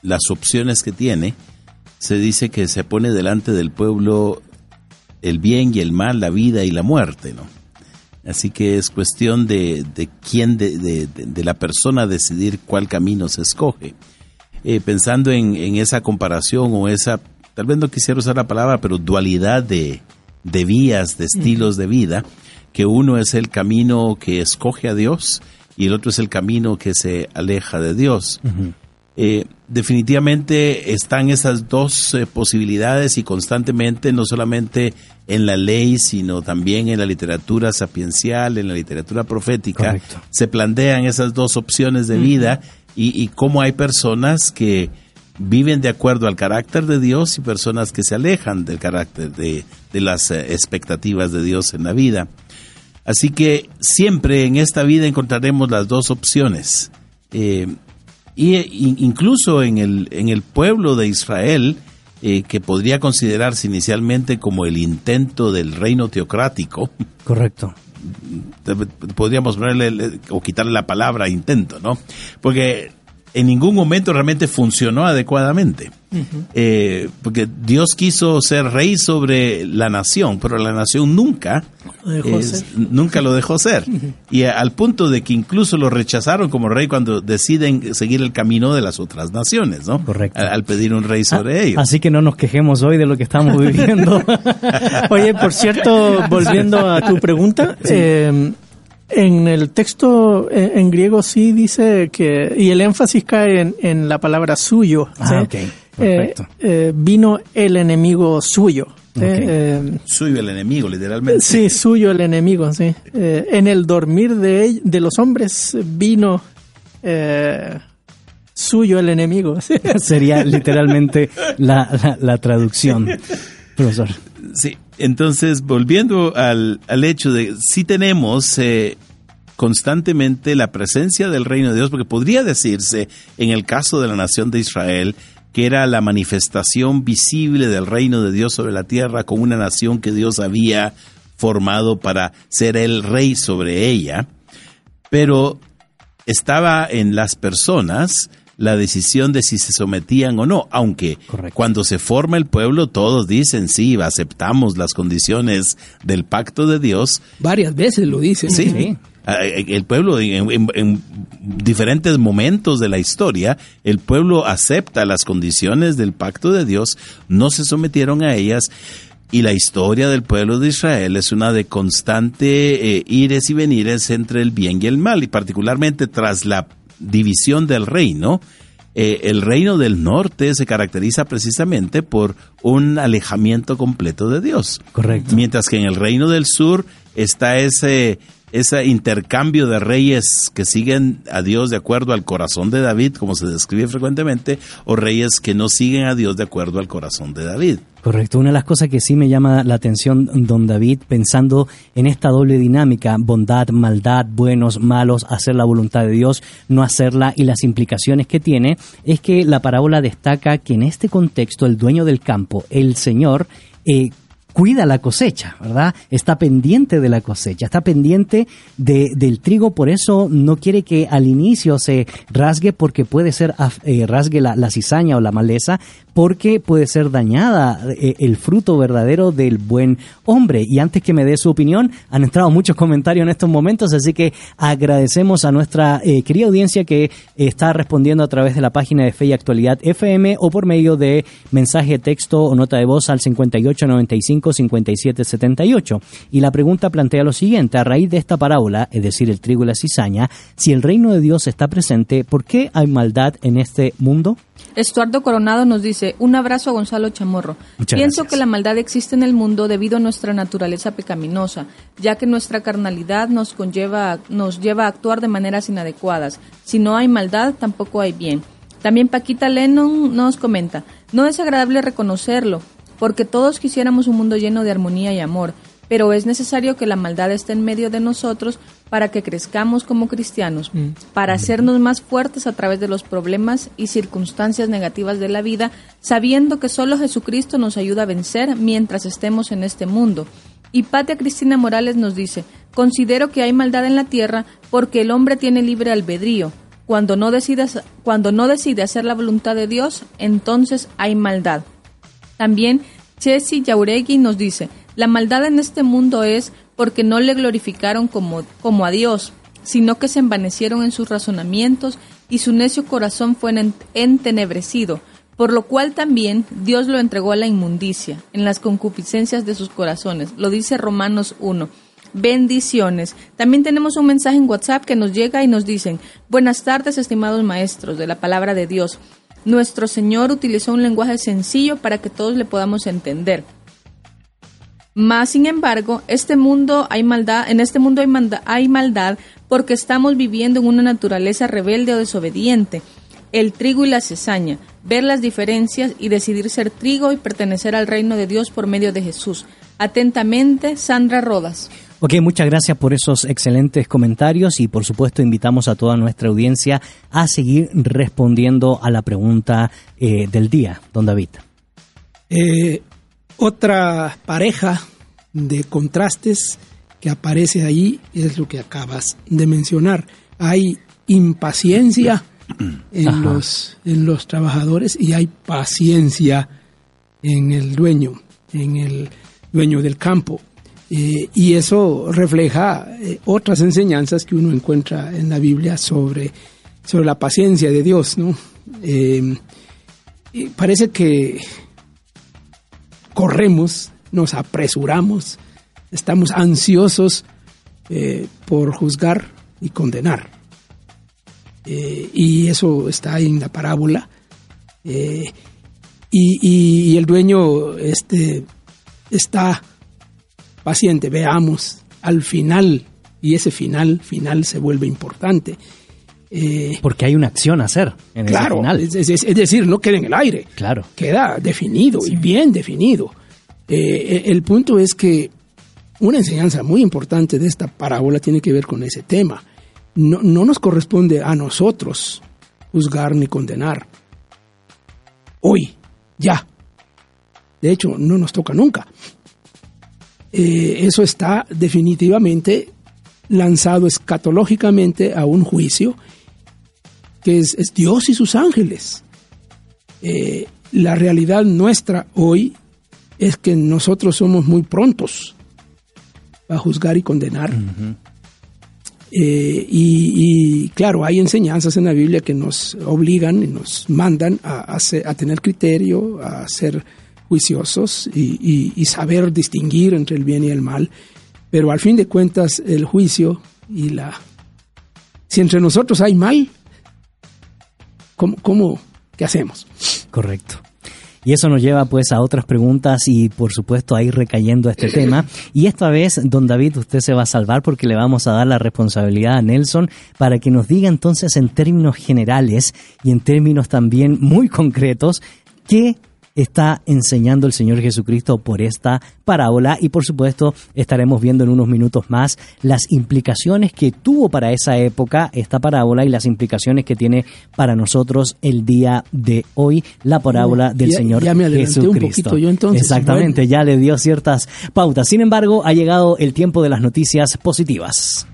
las opciones que tiene, se dice que se pone delante del pueblo el bien y el mal, la vida y la muerte, ¿no? Así que es cuestión de, de quién, de, de- la persona decidir cuál camino se escoge. Eh, pensando en, en esa comparación o esa, tal vez no quisiera usar la palabra, pero dualidad de, de vías, de estilos de vida, que uno es el camino que escoge a Dios y el otro es el camino que se aleja de Dios. Eh, definitivamente están esas dos eh, posibilidades y constantemente, no solamente en la ley, sino también en la literatura sapiencial, en la literatura profética, Correcto. se plantean esas dos opciones de vida y, y cómo hay personas que viven de acuerdo al carácter de Dios y personas que se alejan del carácter de, de las eh, expectativas de Dios en la vida. Así que siempre en esta vida encontraremos las dos opciones. Eh, y e- in- incluso en el, en el pueblo de Israel, eh, que podría considerarse inicialmente como el intento del reino teocrático, (laughs) Correcto. podríamos ponerle le- o quitarle la palabra intento, ¿no? Porque en ningún momento realmente funcionó adecuadamente. Eh, porque Dios quiso ser rey sobre la nación, pero la nación nunca Lo dejó es- ser. nunca lo dejó ser. Y a- al punto de que incluso lo rechazaron como rey cuando deciden seguir el camino de las otras naciones, ¿no? Correcto. Al, al pedir un rey sobre Ah, ellos. Así que no nos quejemos hoy de lo que estamos viviendo. (laughs) Oye, por cierto, volviendo a tu pregunta, eh, en el texto eh, en griego sí dice que, y el énfasis cae en, en la palabra suyo. Ah, ¿sí? ok, perfecto. Eh, eh, vino el enemigo suyo. Eh, Suyo el enemigo, literalmente. sí, suyo el enemigo, sí. Eh, en el dormir de, de los hombres vino eh, suyo el enemigo. sí. Sería literalmente la, la- la traducción, profesor. Sí, entonces volviendo al, al hecho de si tenemos eh, constantemente la presencia del reino de Dios, porque podría decirse en el caso de la nación de Israel que era la manifestación visible del reino de Dios sobre la tierra con una nación que Dios había formado para ser el rey sobre ella, pero estaba en las personas la decisión de si se sometían o no, aunque Correcto. cuando se forma el pueblo todos dicen sí, aceptamos las condiciones del pacto de Dios, Varias veces lo dice. Sí. Sí. El pueblo, en, en- en diferentes momentos de la historia, el pueblo acepta las condiciones del pacto de Dios, no se sometieron a ellas, y la historia del pueblo de Israel es una de constante eh, ires y venires entre el bien y el mal, y particularmente tras la división del reino, eh, el reino del norte se caracteriza precisamente por un alejamiento completo de Dios. Correcto. Mientras que en el reino del sur está ese, ese intercambio de reyes que siguen a Dios de acuerdo al corazón de David, como se describe frecuentemente, o reyes que no siguen a Dios de acuerdo al corazón de David. Correcto. Una de las cosas que sí me llama la atención, don David, pensando en esta doble dinámica, bondad, maldad, buenos, malos, hacer la voluntad de Dios, no hacerla y las implicaciones que tiene, es que la parábola destaca que en este contexto el dueño del campo, el Señor, eh, cuida la cosecha, ¿verdad? Está pendiente de la cosecha, está pendiente de, del trigo, por eso no quiere que al inicio se rasgue porque puede ser, eh, rasgue la, cizaña o la maleza, porque puede ser dañada eh, el fruto verdadero del buen hombre. Y antes que me dé su opinión, han entrado muchos comentarios en estos momentos, así que agradecemos a nuestra eh, querida audiencia que está respondiendo a través de la página de Fe y Actualidad FM o por medio de mensaje texto o nota de voz al 5895-5778. Y la pregunta plantea lo siguiente, a raíz de esta parábola, es decir, el trigo y la cizaña, si el reino de Dios está presente, ¿por qué hay maldad en este mundo? Estuardo Coronado nos dice, un abrazo a Gonzalo Chamorro. Muchas Pienso gracias. que la maldad existe en el mundo debido a nuestra naturaleza pecaminosa, ya que nuestra carnalidad nos conlleva, nos lleva a actuar de maneras inadecuadas. Si no hay maldad, tampoco hay bien. También Paquita Lennon nos comenta, no es agradable reconocerlo, porque todos quisiéramos un mundo lleno de armonía y amor, pero es necesario que la maldad esté en medio de nosotros para que crezcamos como cristianos, para hacernos más fuertes a través de los problemas y circunstancias negativas de la vida, sabiendo que solo Jesucristo nos ayuda a vencer mientras estemos en este mundo. Y Patia Cristina Morales nos dice, considero que hay maldad en la tierra porque el hombre tiene libre albedrío. Cuando no cuando no decide hacer la voluntad de Dios, entonces hay maldad. También Chesi Yauregui nos dice, la maldad en este mundo es porque no le glorificaron como, como a Dios, sino que se envanecieron en sus razonamientos y su necio corazón fue en- entenebrecido, por lo cual también Dios lo entregó a la inmundicia, en las concupiscencias de sus corazones. Lo dice Romanos 1. Bendiciones. También tenemos un mensaje en WhatsApp que nos llega y nos dicen, buenas tardes estimados maestros de la palabra de Dios. Nuestro Señor utilizó un lenguaje sencillo para que todos le podamos entender. Más sin embargo, este mundo hay maldad, en este mundo hay, maldad porque estamos viviendo en una naturaleza rebelde o desobediente. El trigo y la cizaña, ver las diferencias y decidir ser trigo y pertenecer al reino de Dios por medio de Jesús. Atentamente, Sandra Rodas. Ok, muchas gracias por esos excelentes comentarios y por supuesto invitamos a toda nuestra audiencia a seguir respondiendo a la pregunta eh, del día, don David. Eh, otra pareja de contrastes que aparece ahí es lo que acabas de mencionar. Hay impaciencia (clears throat) en Ajá. los, en los trabajadores y hay paciencia en el dueño, en el dueño del campo. Eh, y eso refleja eh, otras enseñanzas que uno encuentra en la Biblia sobre, sobre la paciencia de Dios. ¿no? Eh, parece que corremos, nos apresuramos, estamos ansiosos por juzgar y condenar. Y eso está en la parábola. Y, y- y el dueño este, está paciente, veamos al final, y ese final, final se vuelve importante. Eh, Porque hay una acción a hacer en ese claro, final. es, es- es decir, no queda en el aire Claro. queda definido y bien definido. Eh, el punto es que una enseñanza muy importante de esta parábola tiene que ver con ese tema. No, no nos corresponde a nosotros juzgar ni condenar. Hoy, ya. De hecho, no nos toca nunca. Eh, eso está definitivamente lanzado escatológicamente a un juicio que es, es Dios y sus ángeles eh, la realidad nuestra hoy es que nosotros somos muy prontos a juzgar y condenar. Eh, y, y, claro, hay enseñanzas en la Biblia que nos obligan y nos mandan a, a ser- a tener criterio, a ser juiciosos y, y- y saber distinguir entre el bien y el mal. Pero al fin de cuentas, el juicio y la... Si entre nosotros hay mal, ¿cómo, cómo qué hacemos? Correcto. Y eso nos lleva pues a otras preguntas y por supuesto a ir recayendo a este (coughs) tema. Y esta vez, don David, usted se va a salvar porque le vamos a dar la responsabilidad a Nelson para que nos diga entonces en términos generales y en términos también muy concretos qué está enseñando el Señor Jesucristo por esta parábola y por supuesto estaremos viendo en unos minutos más las implicaciones que tuvo para esa época esta parábola y las implicaciones que tiene para nosotros el día de hoy la parábola del Ya- Señor ya me adelanté un Jesucristo. poquito yo entonces. Exactamente, ya le dio ciertas pautas. Sin embargo, ha llegado el tiempo de las noticias positivas.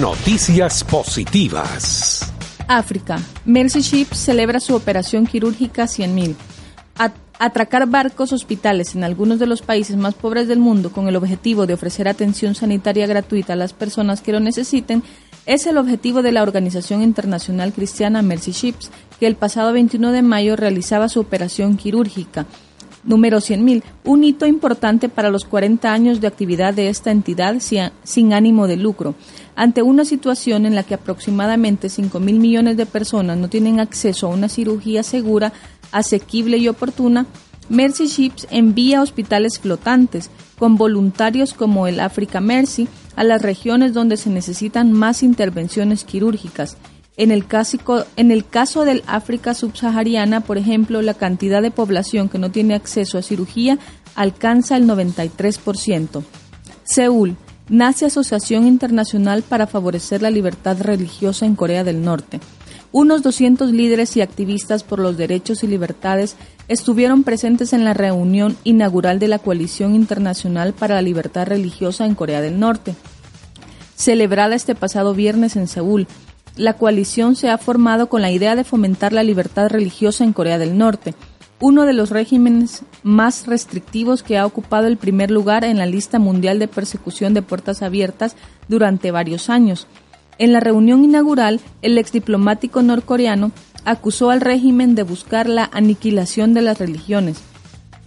Noticias positivas. África. Mercy Ship celebra su operación quirúrgica 100.000. At- Atracar barcos hospitales en algunos de los países más pobres del mundo con el objetivo de ofrecer atención sanitaria gratuita a las personas que lo necesiten es el objetivo de la organización internacional cristiana Mercy Ships, que el pasado 21 de mayo realizaba su operación quirúrgica número 100.000, un hito importante para los 40 años de actividad de esta entidad sin ánimo de lucro. Ante una situación en la que aproximadamente 5.000 millones de personas no tienen acceso a una cirugía segura, asequible y oportuna, Mercy Ships envía hospitales flotantes con voluntarios como el Africa Mercy a las regiones donde se necesitan más intervenciones quirúrgicas. En el, en el caso del África subsahariana, por ejemplo, la cantidad de población que no tiene acceso a cirugía alcanza el 93%. Seúl. Nace Asociación Internacional para favorecer la libertad religiosa en Corea del Norte. Unos 200 líderes y activistas por los derechos y libertades estuvieron presentes en la reunión inaugural de la Coalición Internacional para la Libertad Religiosa en Corea del Norte celebrada este pasado viernes en Seúl. La coalición se ha formado con la idea de fomentar la libertad religiosa en Corea del Norte, uno de los regímenes más restrictivos que ha ocupado el primer lugar en la lista mundial de persecución de puertas abiertas durante varios años. En la reunión inaugural, el exdiplomático norcoreano acusó al régimen de buscar la aniquilación de las religiones.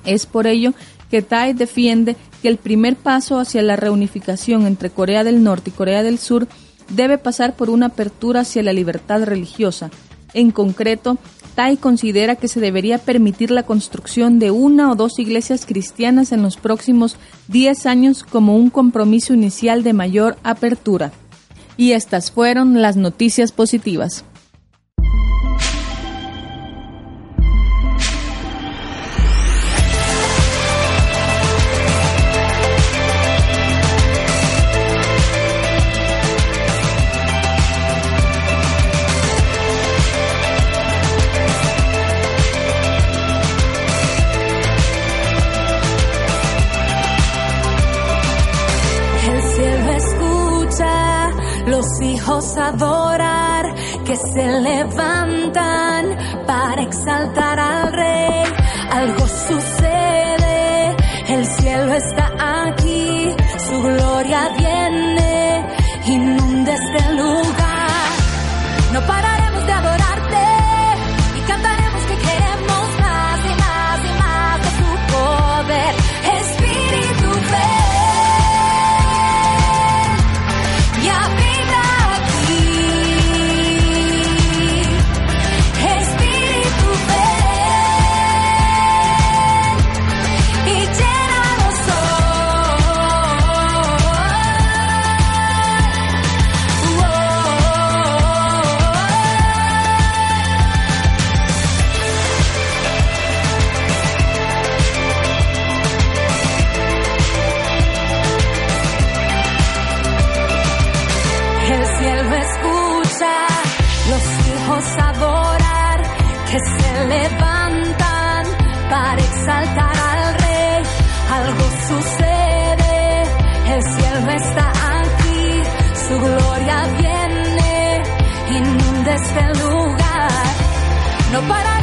Es por ello que Tai defiende que el primer paso hacia la reunificación entre Corea del Norte y Corea del Sur debe pasar por una apertura hacia la libertad religiosa. En concreto, está y considera que se debería permitir la construcción de una o dos iglesias cristianas en los próximos 10 años como un compromiso inicial de mayor apertura. Y estas fueron las noticias positivas. Adorar que se levantan que se levantan para exaltar al rey. Algo sucede, el cielo está aquí, su gloria viene, inunda este lugar. No pararemos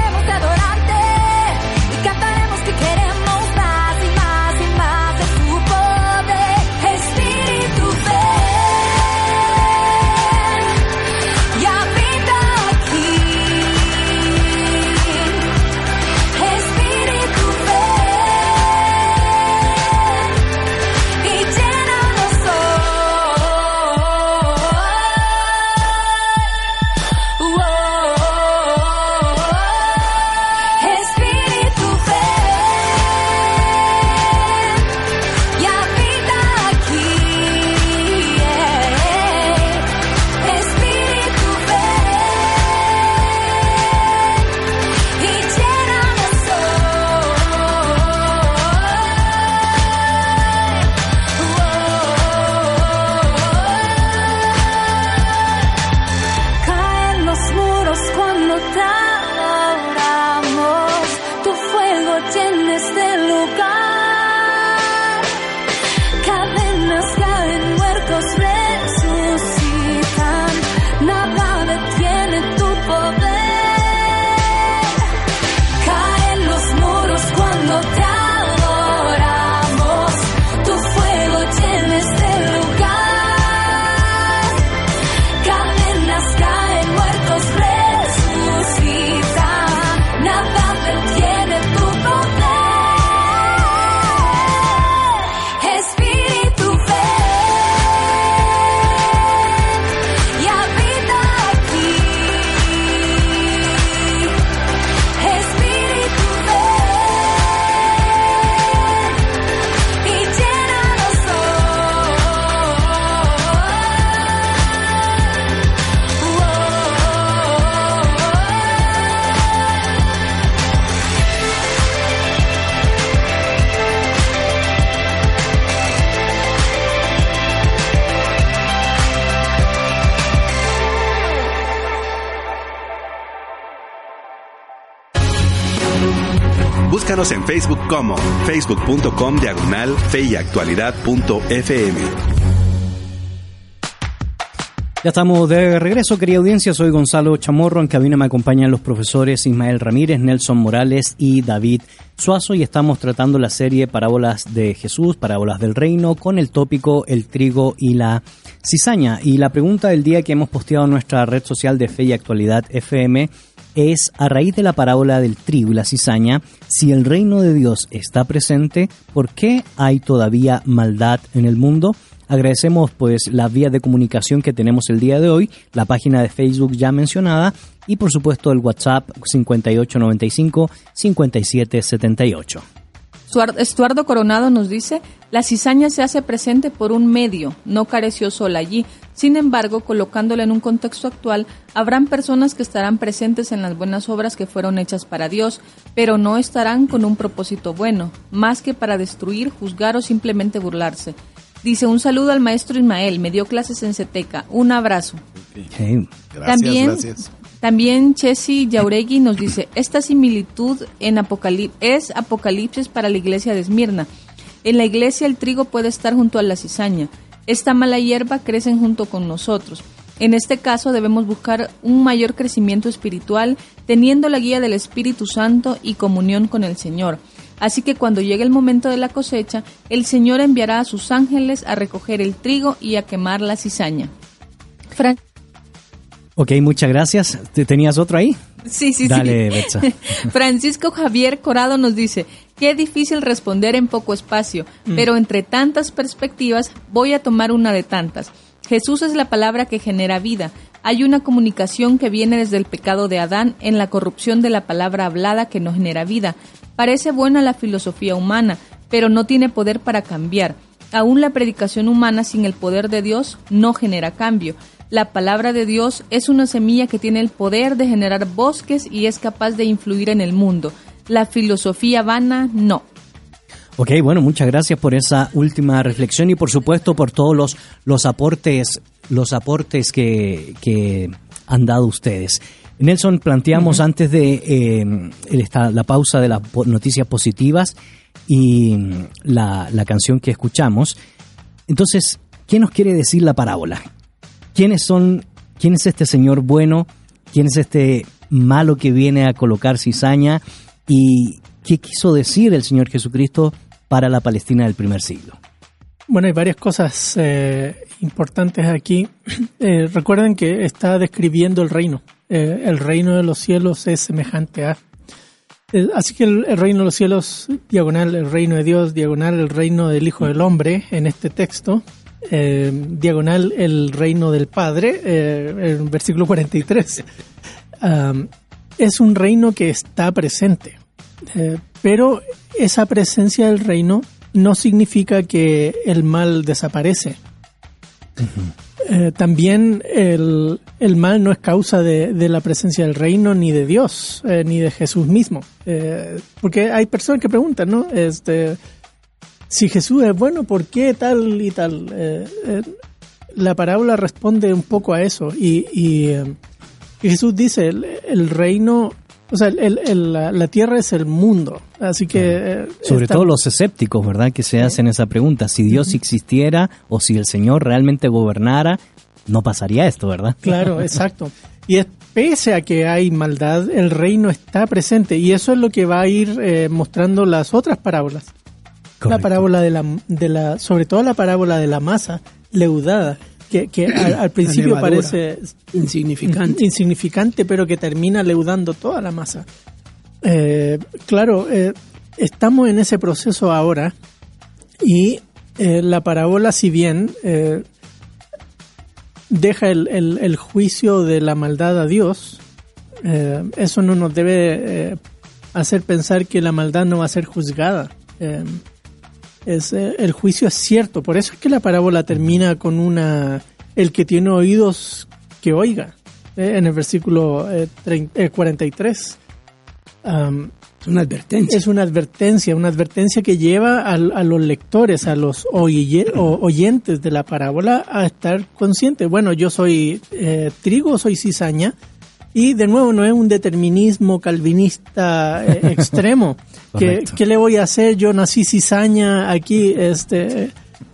En Facebook como facebook.com diagonal feyactualidad.fm. Ya estamos de regreso, querida audiencia. Soy Gonzalo Chamorro. En cabina me acompañan los profesores Ismael Ramírez, Nelson Morales y David Suazo. Y estamos tratando la serie Parábolas de Jesús, Parábolas del Reino, con el tópico El trigo y la cizaña. Y la pregunta del día que hemos posteado en nuestra red social de Fe y Actualidad FM es a raíz de la parábola del trigo y la cizaña, si el reino de Dios está presente, ¿por qué hay todavía maldad en el mundo? Agradecemos pues la vía de comunicación que tenemos el día de hoy, la página de Facebook ya mencionada y por supuesto el WhatsApp 5895 5778. Stuart- Estuardo Coronado nos dice, la cizaña se hace presente por un medio, no careció sola allí. Sin embargo, colocándola en un contexto actual, habrán personas que estarán presentes en las buenas obras que fueron hechas para Dios, pero no estarán con un propósito bueno, más que para destruir, juzgar o simplemente burlarse. Dice un saludo al maestro Ismael, me dio clases en Ceteca, un abrazo. Gracias, también, gracias. También Chessy Yauregui nos dice, esta similitud en Apocalip- es Apocalipsis para la iglesia de Esmirna. En la iglesia el trigo puede estar junto a la cizaña. Esta mala hierba crecen junto con nosotros. En este caso debemos buscar un mayor crecimiento espiritual teniendo la guía del Espíritu Santo y comunión con el Señor. Así que cuando llegue el momento de la cosecha, el Señor enviará a sus ángeles a recoger el trigo y a quemar la cizaña. Ok, muchas gracias. ¿Te- ¿Tenías otro ahí? Sí, sí, Dale, sí. Betsa. (laughs) Francisco Javier Corado nos dice, qué difícil responder en poco espacio, pero entre tantas perspectivas voy a tomar una de tantas. Jesús es la palabra que genera vida. Hay una comunicación que viene desde el pecado de Adán en la corrupción de la palabra hablada que no genera vida. Parece buena la filosofía humana, pero no tiene poder para cambiar. Aún la predicación humana sin el poder de Dios no genera cambio. La palabra de Dios es una semilla que tiene el poder de generar bosques y es capaz de influir en el mundo. La filosofía vana no. Ok, bueno, muchas gracias por esa última reflexión y por supuesto por todos los, los aportes, los aportes que, que han dado ustedes. Nelson, planteamos antes de eh, esta- la pausa de las noticias positivas y mm, la, la canción que escuchamos. Entonces, ¿qué nos quiere decir la parábola? ¿Quiénes son, quién es este señor bueno? ¿Quién es este malo que viene a colocar cizaña? ¿Y qué quiso decir el Señor Jesucristo para la Palestina del primer siglo? Bueno, hay varias cosas eh, importantes aquí. (clears throat) Eh, recuerden que está describiendo el reino. Eh, el reino de los cielos es semejante a. Así que el, el reino de los cielos, diagonal, el reino de Dios, diagonal, el reino del Hijo del Hombre, en este texto, eh, diagonal, el reino del Padre, eh, en versículo 43. (laughs) Am, es un reino que está presente. Eh, pero esa presencia del reino no significa que el mal desaparece. Eh, también el, el mal no es causa de, de la presencia del reino ni de Dios, eh, ni de Jesús mismo. Eh, porque hay personas que preguntan, ¿no? Este, si Jesús es bueno, ¿por qué tal y tal? La parábola responde un poco a eso. Y, y, Jesús dice, el, el reino, o sea, el- el- la, la tierra es el mundo. Así que... eh, Sobre todo los escépticos, ¿verdad? Que se hacen esa pregunta. Si Dios existiera o si el Señor realmente gobernara, no pasaría esto, ¿verdad? Claro, (laughs) exacto. Y es, pese a que hay maldad, el reino está presente. Y eso es lo que va a ir eh, mostrando las otras parábolas. La parábola de la, de la, sobre todo la parábola de la masa leudada, que, que (clears throat) al, al principio parece Insignificante. insignificante, pero que termina leudando toda la masa. Eh, claro, eh, estamos en ese proceso ahora y eh, la parábola, si bien deja el, el- el juicio de la maldad a Dios, eso no nos debe hacer pensar que la maldad no va a ser juzgada. Es, eh, el juicio es cierto, por eso es que la parábola termina con una el que tiene oídos que oiga, eh, en el versículo eh, trein- eh, 43. Am, Es una advertencia. es una advertencia, una advertencia que lleva a, los lectores, a los oye- o- oyentes de la parábola a estar conscientes. Bueno, yo soy eh, trigo, soy cizaña, y de nuevo no es un determinismo calvinista eh, (laughs) extremo. que, Correcto. ¿Qué le voy a hacer? Yo nací cizaña aquí, este...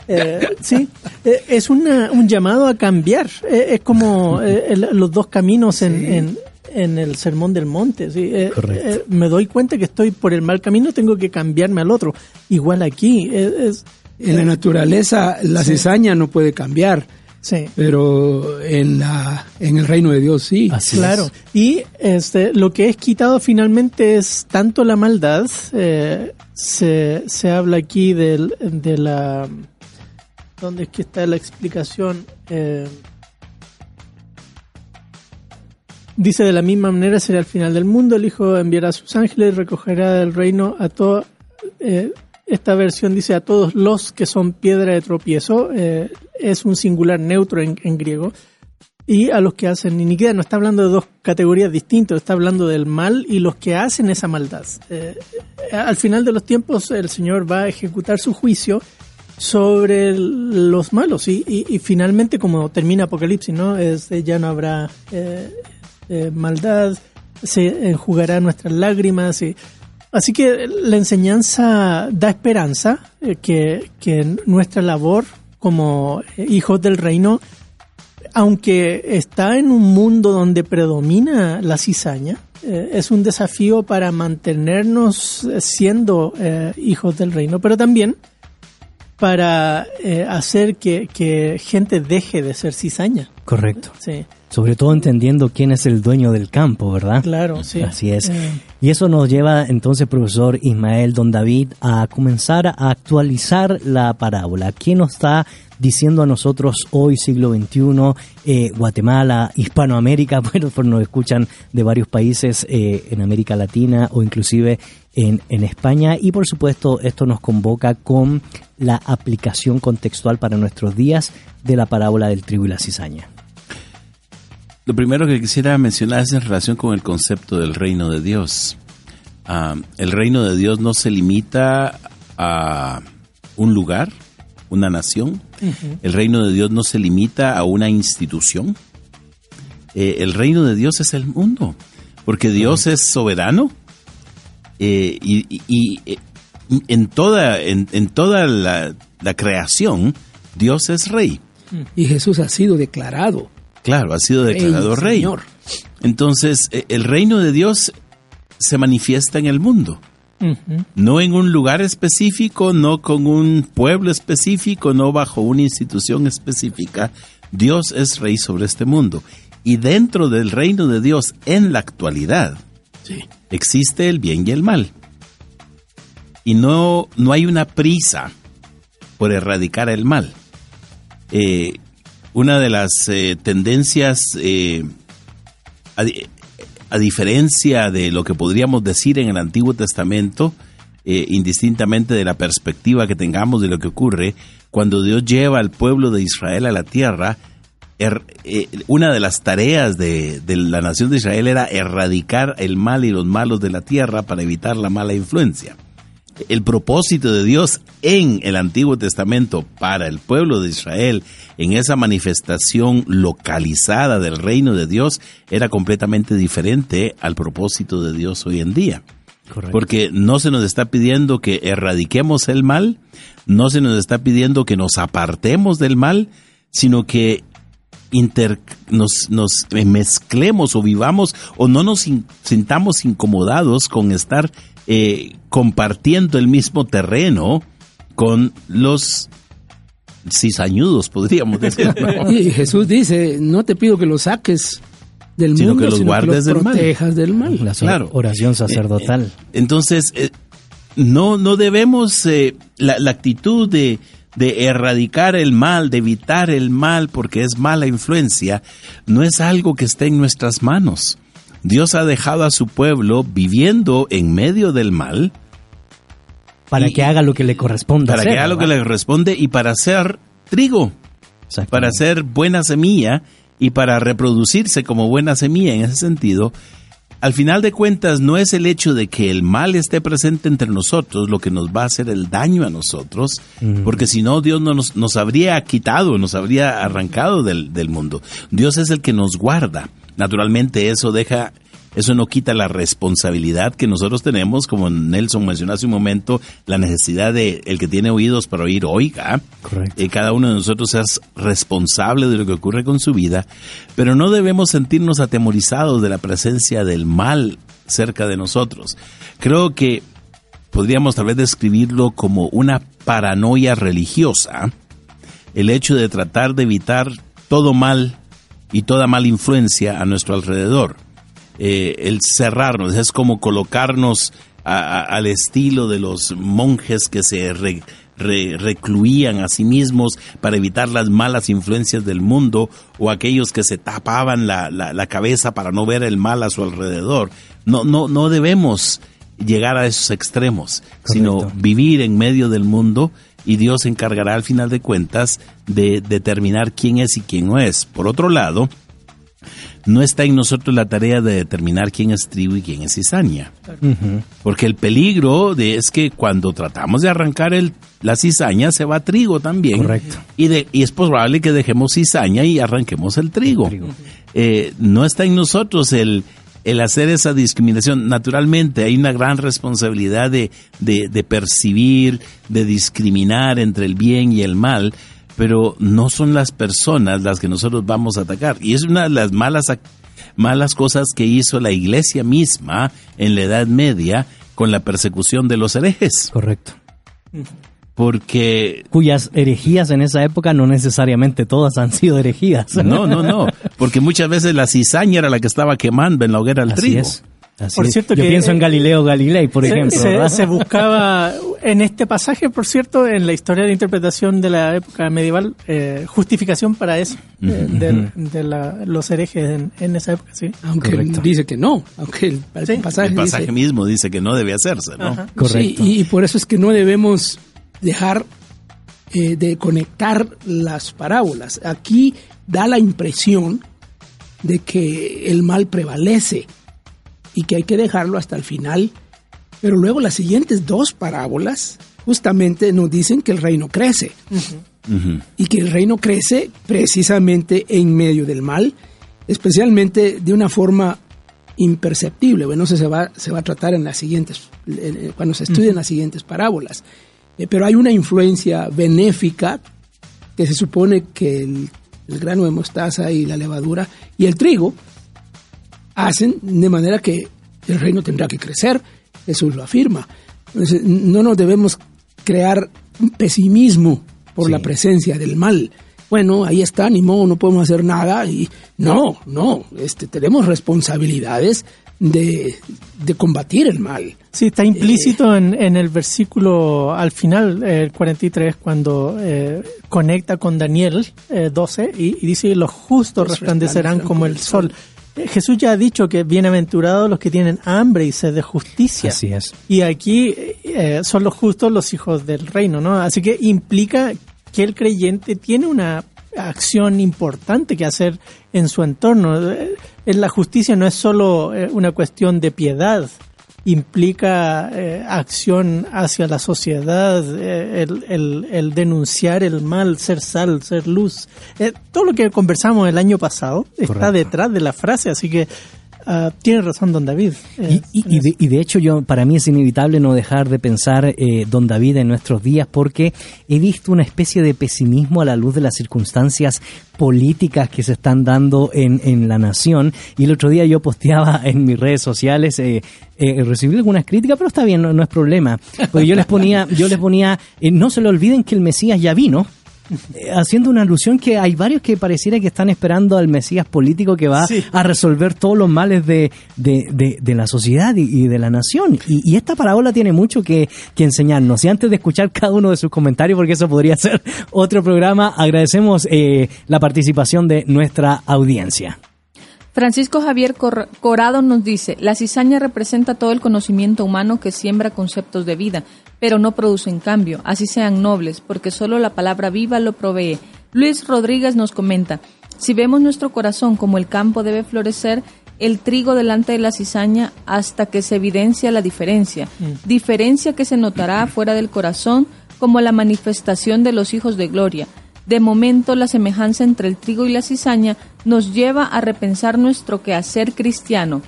eh, sí, eh, es una, un llamado a cambiar. Eh, es como (laughs) eh, el- los dos caminos en, en, en el Sermón del Monte. ¿sí? Eh, Correcto. eh, me doy cuenta que estoy por el mal camino, tengo que cambiarme al otro. Igual aquí. eh, es- En la naturaleza, la cizaña no puede cambiar. Sí. pero en la en el reino de Dios sí. Así claro. es. Y este, lo que es quitado finalmente es tanto la maldad. eh, se, se habla aquí del, de la. ¿Dónde es que está la explicación? Eh, dice de la misma manera será el final del mundo. El Hijo enviará a sus ángeles y recogerá del reino a todo. eh, esta versión dice a todos los que son piedra de tropiezo. eh, es un singular neutro en, griego y a los que hacen iniquidad. No está hablando de dos categorías distintas, está hablando del mal y los que hacen esa maldad. Eh, al final de los tiempos el Señor va a ejecutar su juicio sobre los malos y, finalmente como termina Apocalipsis, ¿no? Es, ya no habrá eh, maldad, se enjugará nuestras lágrimas y Así que la enseñanza da esperanza eh, que, que nuestra labor como eh, hijos del reino aunque está en un mundo donde predomina la cizaña, eh, es un desafío para mantenernos siendo eh, hijos del reino, pero también para eh, hacer que, que gente deje de ser cizaña. Correcto. Sí, Sobre todo entendiendo quién es el dueño del campo, ¿verdad? claro, sí. Así es. Eh, Y eso nos lleva entonces, profesor Ismael Don David, a comenzar a actualizar la parábola. ¿Quién nos está diciendo a nosotros hoy, siglo XXI, eh, Guatemala, Hispanoamérica? (laughs) Bueno, pues nos escuchan de varios países eh, en América Latina o inclusive en, en España. Y por supuesto, esto nos convoca con la aplicación contextual para nuestros días de la parábola del trigo y la cizaña. Lo primero que quisiera mencionar es en relación con el concepto del reino de Dios. Ah, el reino de Dios no se limita a un lugar, una nación. El reino de Dios no se limita a una institución. Eh, el reino de Dios es el mundo, porque Dios es soberano eh, y, y- y, eh, en toda, en, en toda la, la creación Dios es rey. Y Jesús ha sido declarado Claro, ha sido declarado Rey, rey. Señor. Entonces, eh, el reino de Dios se manifiesta en el mundo, no en un lugar específico, no con un pueblo específico, no bajo una institución específica. Dios es rey sobre este mundo. Y dentro del reino de Dios, en la actualidad, Sí. existe el bien y el mal. Y no, no hay una prisa por erradicar el mal. Eh, una de las eh, tendencias, eh, a, di- a diferencia de lo que podríamos decir en el Antiguo Testamento, eh, indistintamente de la perspectiva que tengamos de lo que ocurre, cuando Dios lleva al pueblo de Israel a la tierra, er- eh, una de las tareas de la nación de Israel era erradicar el mal y los malos de la tierra para evitar la mala influencia. El propósito de Dios en el Antiguo Testamento para el pueblo de Israel, en esa manifestación localizada del reino de Dios, era completamente diferente al propósito de Dios hoy en día. Correcto. Porque no se nos está pidiendo que erradiquemos el mal, no se nos está pidiendo que nos apartemos del mal, sino que inter- nos, nos mezclemos o vivamos o no nos in- sintamos incomodados con estar eh, compartiendo el mismo terreno con los cizañudos, podríamos (laughs) decir. ¿no? Y Jesús dice, no te pido que los saques del Sino mundo, que los sino guardes que del los mal. protejas del mal. La Claro. oración sacerdotal. Entonces, eh, no, no debemos eh, la, la actitud de, de erradicar el mal, de evitar el mal porque es mala influencia, no es algo que esté en nuestras manos. Dios ha dejado a su pueblo viviendo en medio del mal para y- que haga lo que le corresponda para hacer, que haga lo que le responde y para hacer trigo, para hacer buena semilla y para reproducirse como buena semilla en ese sentido. Al final de cuentas, no es el hecho de que el mal esté presente entre nosotros lo que nos va a hacer el daño a nosotros, porque si no, Dios no nos, nos habría quitado, nos habría arrancado del, del mundo. Dios es el que nos guarda. Naturalmente, eso deja, eso no quita la responsabilidad que nosotros tenemos, como Nelson mencionó hace un momento, la necesidad de el que tiene oídos para oír, oiga. Correcto. Eh, cada uno de nosotros es responsable de lo que ocurre con su vida, pero no debemos sentirnos atemorizados de la presencia del mal cerca de nosotros. Creo que podríamos tal vez describirlo como una paranoia religiosa, el hecho de tratar de evitar todo mal y toda mala influencia a nuestro alrededor. Eh, el cerrarnos es como colocarnos a- a- al estilo de los monjes que se re- re- recluían a sí mismos para evitar las malas influencias del mundo o aquellos que se tapaban la, la- la cabeza para no ver el mal a su alrededor. No, no, no debemos llegar a esos extremos, sino vivir en medio del mundo y Dios se encargará al final de cuentas de determinar quién es y quién no es. Por otro lado, no está en nosotros la tarea de determinar quién es trigo y quién es cizaña. Porque el peligro de, es que cuando tratamos de arrancar el, la cizaña se va trigo también. Correcto. Y, de, y es probable que dejemos cizaña y arranquemos el trigo. Eh, no está en nosotros el, el hacer esa discriminación. Naturalmente hay una gran responsabilidad de, de, de percibir, de discriminar entre el bien y el mal, pero no son las personas las que nosotros vamos a atacar. Y es una de las malas, malas cosas que hizo la iglesia misma en la Edad Media con la persecución de los herejes. Correcto. Porque Cuyas herejías en esa época no necesariamente todas han sido herejías. No, no, no, porque muchas veces la cizaña era la que estaba quemando en la hoguera el Así trigo. es. Así Por es. cierto Yo que- pienso en Galileo Galilei, por Se- ejemplo. se, buscaba en este pasaje, por cierto, en la historia de interpretación de la época medieval, eh, justificación para eso, eh, de, la- los herejes en, en esa época, sí. Aunque Correcto. dice que no, aunque el, el Sí. pasaje, El pasaje dice, mismo dice que no debe hacerse, ¿no? Ajá. Correcto. Sí, y, y por eso es que no debemos dejar eh, de conectar las parábolas. Aquí da la impresión de que el mal prevalece y que hay que dejarlo hasta el final. Pero luego las siguientes dos parábolas justamente nos dicen que el reino crece y que el reino crece precisamente en medio del mal, especialmente de una forma imperceptible. Bueno, eso se va, se va a tratar en las siguientes, cuando se estudien las siguientes parábolas. Eh, pero hay una influencia benéfica que se supone que el, el grano de mostaza y la levadura y el trigo hacen de manera que el reino tendrá que crecer. Jesús lo afirma. Entonces, no nos debemos crear un pesimismo por Sí. la presencia del mal. Bueno, ahí está, ni modo, no podemos hacer nada. Y no, no, este, tenemos responsabilidades de, de combatir el mal. Sí, está implícito en, en el versículo al final, eh, el 43, cuando eh, conecta con Daniel eh, 12 y, y dice, los justos resplandecerán como el sol. Eh, Jesús ya ha dicho que bienaventurados los que tienen hambre y sed de justicia. Así es. Y aquí eh, son los justos los hijos del reino, ¿no? Así que implica que el creyente tiene una acción importante que hacer en su entorno. Eh, En la justicia no es solo eh, una cuestión de piedad, implica eh, acción hacia la sociedad, eh, el, el- el denunciar el mal, ser sal, ser luz. Eh, todo lo que conversamos el año pasado está detrás de la frase, así que ah, tiene razón don David. eh, Y, y- y de, y de hecho yo para mí es inevitable no dejar de pensar eh, don David en nuestros días porque he visto una especie de pesimismo a la luz de las circunstancias políticas que se están dando en, en la nación. Y el otro día yo posteaba (laughs) en mis redes sociales eh, eh, recibí algunas críticas pero está bien no, no es problema. Porque yo les ponía yo les ponía eh, no se le olviden que el Mesías ya vino haciendo una alusión que hay varios que pareciera que están esperando al Mesías político que va Sí. a resolver todos los males de, de, de- de la sociedad y, y de la nación. Y, y esta parábola tiene mucho que, que enseñarnos. Y antes de escuchar cada uno de sus comentarios, porque eso podría ser otro programa, agradecemos eh, la participación de nuestra audiencia. Francisco Javier Cor- Corado nos dice, la cizaña representa todo el conocimiento humano que siembra conceptos de vida, pero no produce en cambio, así sean nobles, porque solo la palabra viva lo provee. Luis Rodríguez nos comenta, si vemos nuestro corazón como el campo debe florecer, el trigo delante de la cizaña hasta que se evidencia la diferencia, diferencia que se notará fuera del corazón como la manifestación de los hijos de gloria. De momento, la semejanza entre el trigo y la cizaña nos lleva a repensar nuestro quehacer cristiano.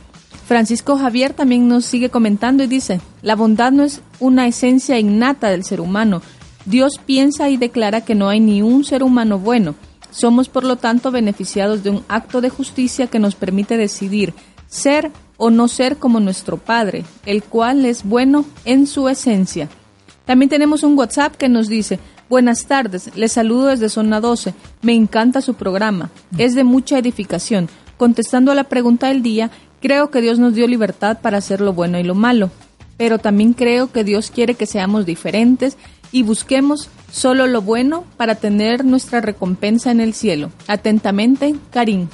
Francisco Javier también nos sigue comentando y dice, la bondad no es una esencia innata del ser humano. Dios piensa y declara que no hay ni un ser humano bueno. Somos, por lo tanto, beneficiados de un acto de justicia que nos permite decidir ser o no ser como nuestro Padre, el cual es bueno en su esencia. También tenemos un WhatsApp que nos dice, Buenas tardes, les saludo desde Zona 12. Me encanta su programa, es de mucha edificación. Contestando a la pregunta del día, creo que Dios nos dio libertad para hacer lo bueno y lo malo, pero también creo que Dios quiere que seamos diferentes y busquemos solo lo bueno para tener nuestra recompensa en el cielo. Atentamente, Karim.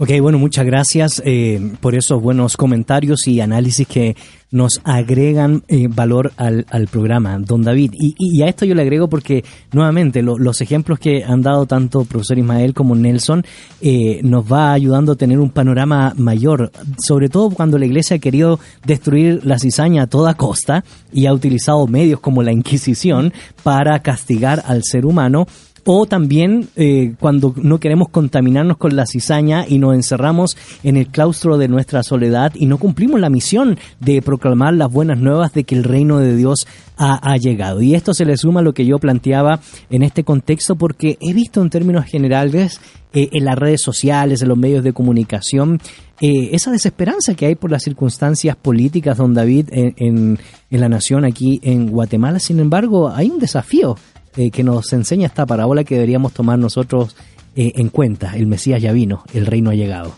Ok, bueno, muchas gracias eh, por esos buenos comentarios y análisis que nos agregan eh, valor al, al programa, don David. Y, y a esto yo le agrego porque, nuevamente, lo- los ejemplos que han dado tanto profesor Ismael como Nelson eh, nos va ayudando a tener un panorama mayor, sobre todo cuando la iglesia ha querido destruir la cizaña a toda costa y ha utilizado medios como la Inquisición para castigar al ser humano o también eh, cuando no queremos contaminarnos con la cizaña y nos encerramos en el claustro de nuestra soledad y no cumplimos la misión de proclamar las buenas nuevas de que el reino de Dios ha, llegado. Y esto se le suma a lo que yo planteaba en este contexto porque he visto en términos generales eh, en las redes sociales, en los medios de comunicación, eh, esa desesperanza que hay por las circunstancias políticas, don David, en- en la nación aquí en Guatemala. Sin embargo, hay un desafío eh, que nos enseña esta parábola que deberíamos tomar nosotros eh, en cuenta. El Mesías ya vino, el reino ha llegado.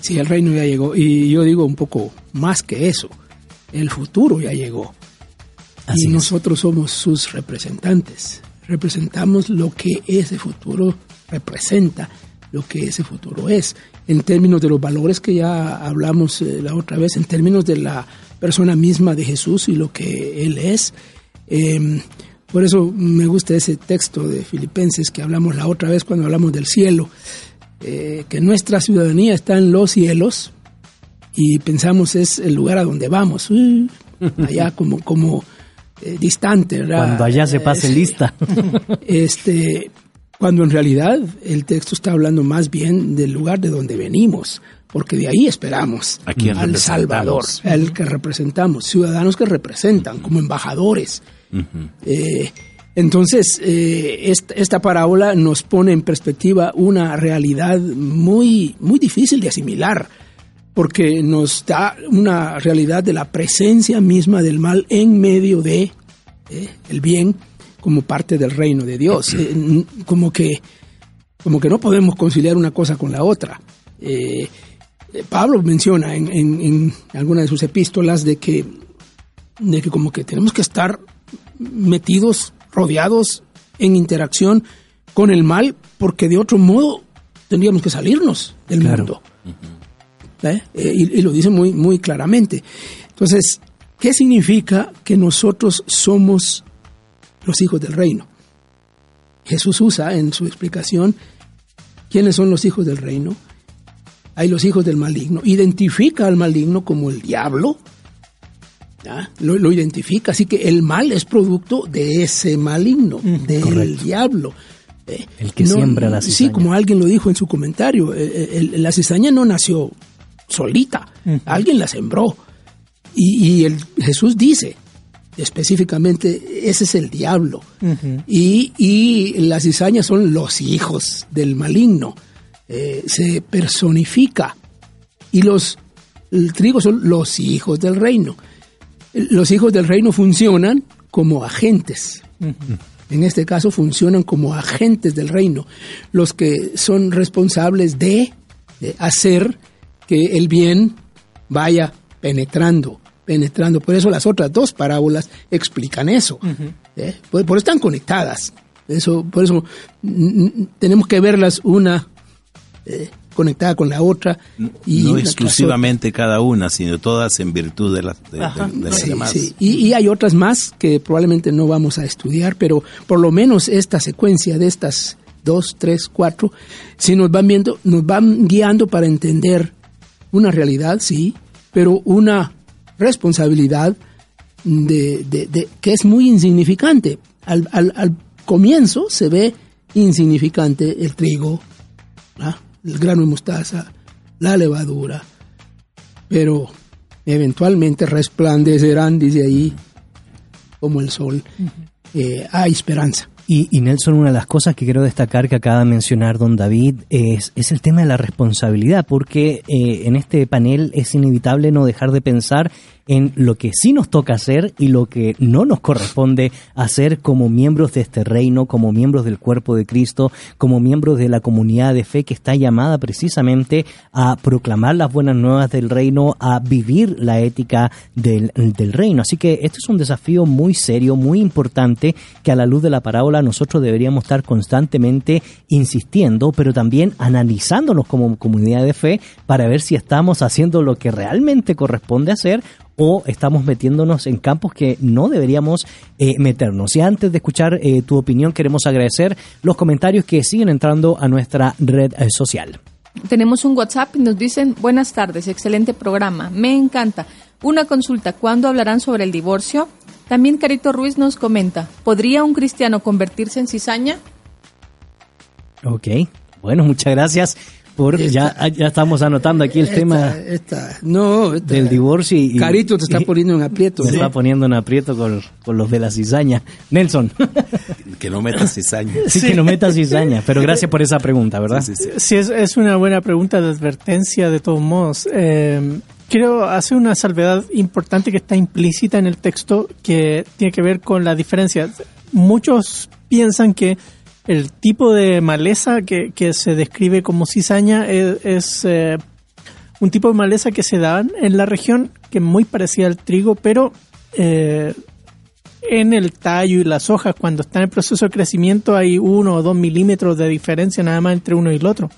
Sí, el reino ya llegó. Y yo digo un poco más que eso. El futuro ya llegó. Así y es. nosotros somos sus representantes. Representamos lo que ese futuro representa, lo que ese futuro es. En términos de los valores que ya hablamos eh, la otra vez, en términos de la persona misma de Jesús y lo que Él es. Eh, por eso me gusta ese texto de Filipenses que hablamos la otra vez cuando hablamos del cielo, eh, que nuestra ciudadanía está en los cielos y pensamos es el lugar a donde vamos, uh, (laughs) allá como, como eh, distante, ¿verdad? Cuando allá se pase Eh, lista. (laughs) (laughs) este, cuando en realidad el texto está hablando más bien del lugar de donde venimos, porque de ahí esperamos ¿A quién al? Salvador, al que representamos, ciudadanos que representan como embajadores. Eh, entonces, eh, esta, esta parábola nos pone en perspectiva una realidad muy, muy difícil de asimilar, porque nos da una realidad de la presencia misma del mal en medio de eh, el bien como parte del reino de Dios. Eh, como que como que no podemos conciliar una cosa con la otra. Pablo menciona en, en, en alguna de sus epístolas de que, de que como que tenemos que estar metidos, rodeados en interacción con el mal, porque de otro modo tendríamos que salirnos del Claro. mundo. ¿Eh? Eh, y, y lo dice muy, muy claramente. Entonces, ¿qué significa que nosotros somos los hijos del reino? Jesús usa en su explicación quiénes son los hijos del reino. Hay los hijos del maligno. Identifica al maligno como el diablo. ¿Ya? Lo, lo identifica. Así que el mal es producto de ese maligno, del correcto. diablo. Eh, El que siembra la Sí, cizaña. como alguien lo dijo en su comentario, eh, eh, el- la cizaña no nació solita, alguien la sembró. Y, y el, Jesús dice específicamente, ese es el diablo. y, y las cizañas son los hijos del maligno. Eh, se personifica. Y los, el trigo son los hijos del reino. Los hijos del reino funcionan como agentes. En este caso funcionan como agentes del reino, los que son responsables de, de hacer que el bien vaya penetrando, penetrando. Por eso las otras dos parábolas explican eso. ¿eh? Por, por eso están conectadas. Eso, por eso tenemos que verlas una eh, conectada con la otra. Y no exclusivamente cada una, sino todas en virtud de, las de, Ajá, de- de las sí, demás. sí. Y, y hay otras más que probablemente no vamos a estudiar, pero por lo menos esta secuencia de estas dos, tres, cuatro, si nos van viendo, nos van guiando para entender una realidad, sí, pero una responsabilidad de, de- de- que es muy insignificante. Al, al- al comienzo se ve insignificante el trigo, ¿ah? El grano de mostaza, la levadura, pero eventualmente resplandecerán, dice ahí, como el sol. Eh, hay esperanza. Y, y Nelson, una de las cosas que quiero destacar que acaba de mencionar don David es, es el tema de la responsabilidad, porque eh, en este panel es inevitable no dejar de pensar en lo que sí nos toca hacer y lo que no nos corresponde hacer como miembros de este reino, como miembros del cuerpo de Cristo, como miembros de la comunidad de fe que está llamada precisamente a proclamar las buenas nuevas del reino, a vivir la ética del, del reino. Así que este es un desafío muy serio, muy importante, que a la luz de la parábola nosotros deberíamos estar constantemente insistiendo, pero también analizándonos como comunidad de fe para ver si estamos haciendo lo que realmente corresponde hacer o estamos metiéndonos en campos que no deberíamos eh, meternos. Y antes de escuchar eh, tu opinión, queremos agradecer los comentarios que siguen entrando a nuestra red eh, social. Tenemos un WhatsApp y nos dicen, buenas tardes, excelente programa, me encanta. Una consulta, ¿cuándo hablarán sobre el divorcio? También Carito Ruiz nos comenta, ¿podría un cristiano convertirse en cizaña? Ok, bueno, muchas gracias. Por, ya, ya estamos anotando aquí el Esta- tema esta- no, esta- del divorcio y, Carito te está poniendo en aprieto. me ¿sí? está poniendo en aprieto con, con los de la cizaña. Nelson, (laughs) Que no metas cizaña. sí, que no metas cizaña, pero gracias por esa pregunta, ¿verdad? Sí, sí, sí. Sí, es, es una buena pregunta de advertencia de todos modos. Eh, quiero hacer una salvedad importante que está implícita en el texto que tiene que ver con la diferencia. Muchos piensan que el tipo de maleza que, se describe como cizaña es, es, eh, un tipo de maleza que se da en la región que es muy parecida al trigo, pero eh, en el tallo y las hojas, cuando está en proceso de crecimiento, hay uno o dos milímetros de diferencia nada más entre uno y el otro.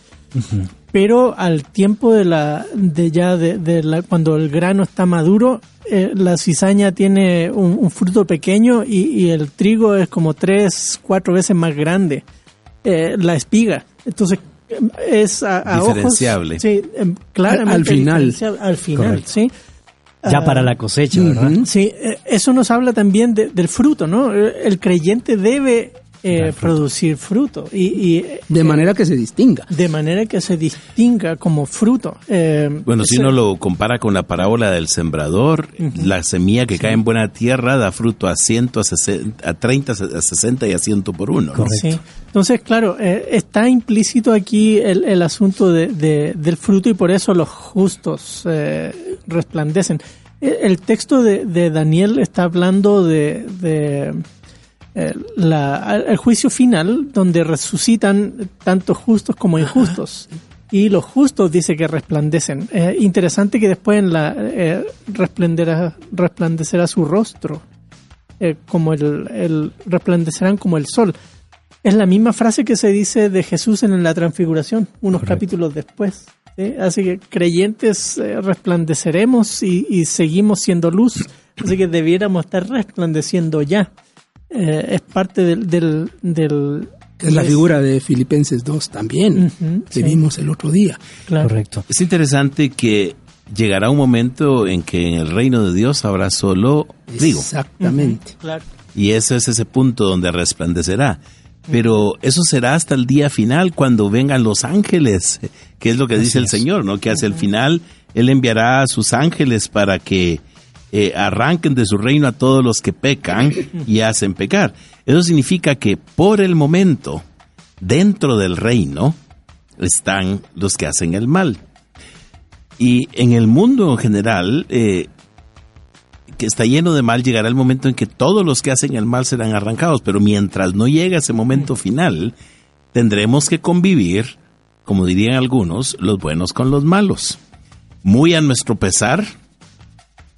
Pero al tiempo de la, de ya de, de la, cuando el grano está maduro, eh, la cizaña tiene un, un fruto pequeño y, y el trigo es como tres, cuatro veces más grande. Eh, la espiga. Entonces es a, a ojos- Diferenciable. sí, em, claramente Al final. Al final, Correcto. sí. Ya para la cosecha, ¿verdad? Sí, eh, eso nos habla también de- del fruto, ¿no? El creyente debe eh, producir fruto y, y, eh, De manera que se distinga. de manera que se distinga como fruto. Eh, Bueno, si uno lo compara con la parábola del sembrador, la semilla que cae en buena tierra da fruto a 100, a, 60, a 30, a 60 y a 100 por uno. ¿no? Sí. Entonces, claro, eh, está implícito aquí el, el asunto de, de- del fruto y por eso los justos eh, resplandecen. El, el texto de, de Daniel está hablando de, de, eh, la- el juicio final donde resucitan tanto justos como injustos. Y los justos dice que resplandecen. Es interesante que después en la eh, resplandecerá su rostro, eh, como el, el resplandecerán como el sol. Es la misma frase que se dice de Jesús en la transfiguración, unos capítulos después. ¿sí? Así que creyentes eh, resplandeceremos y, y seguimos siendo luz. Así que debiéramos estar resplandeciendo ya. Eh, es parte del... del, del- Es la figura de Filipenses 2 también, que sí. vimos el otro día. Claro. Correcto. Es interesante que llegará un momento en que en el reino de Dios habrá solo trigo. Exactamente. Claro. Y ese es ese punto donde resplandecerá. Pero eso será hasta el día final cuando vengan los ángeles, que es lo que dice el Señor, ¿no? Que hacia el final Él enviará a sus ángeles para que eh, arranquen de su reino a todos los que pecan y hacen pecar. Eso significa que por el momento, dentro del reino, están los que hacen el mal. Y en el mundo en general, eh, que está lleno de mal, llegará el momento en que todos los que hacen el mal serán arrancados, pero mientras no llegue ese momento final, tendremos que convivir, como dirían algunos, los buenos con los malos. Muy a nuestro pesar,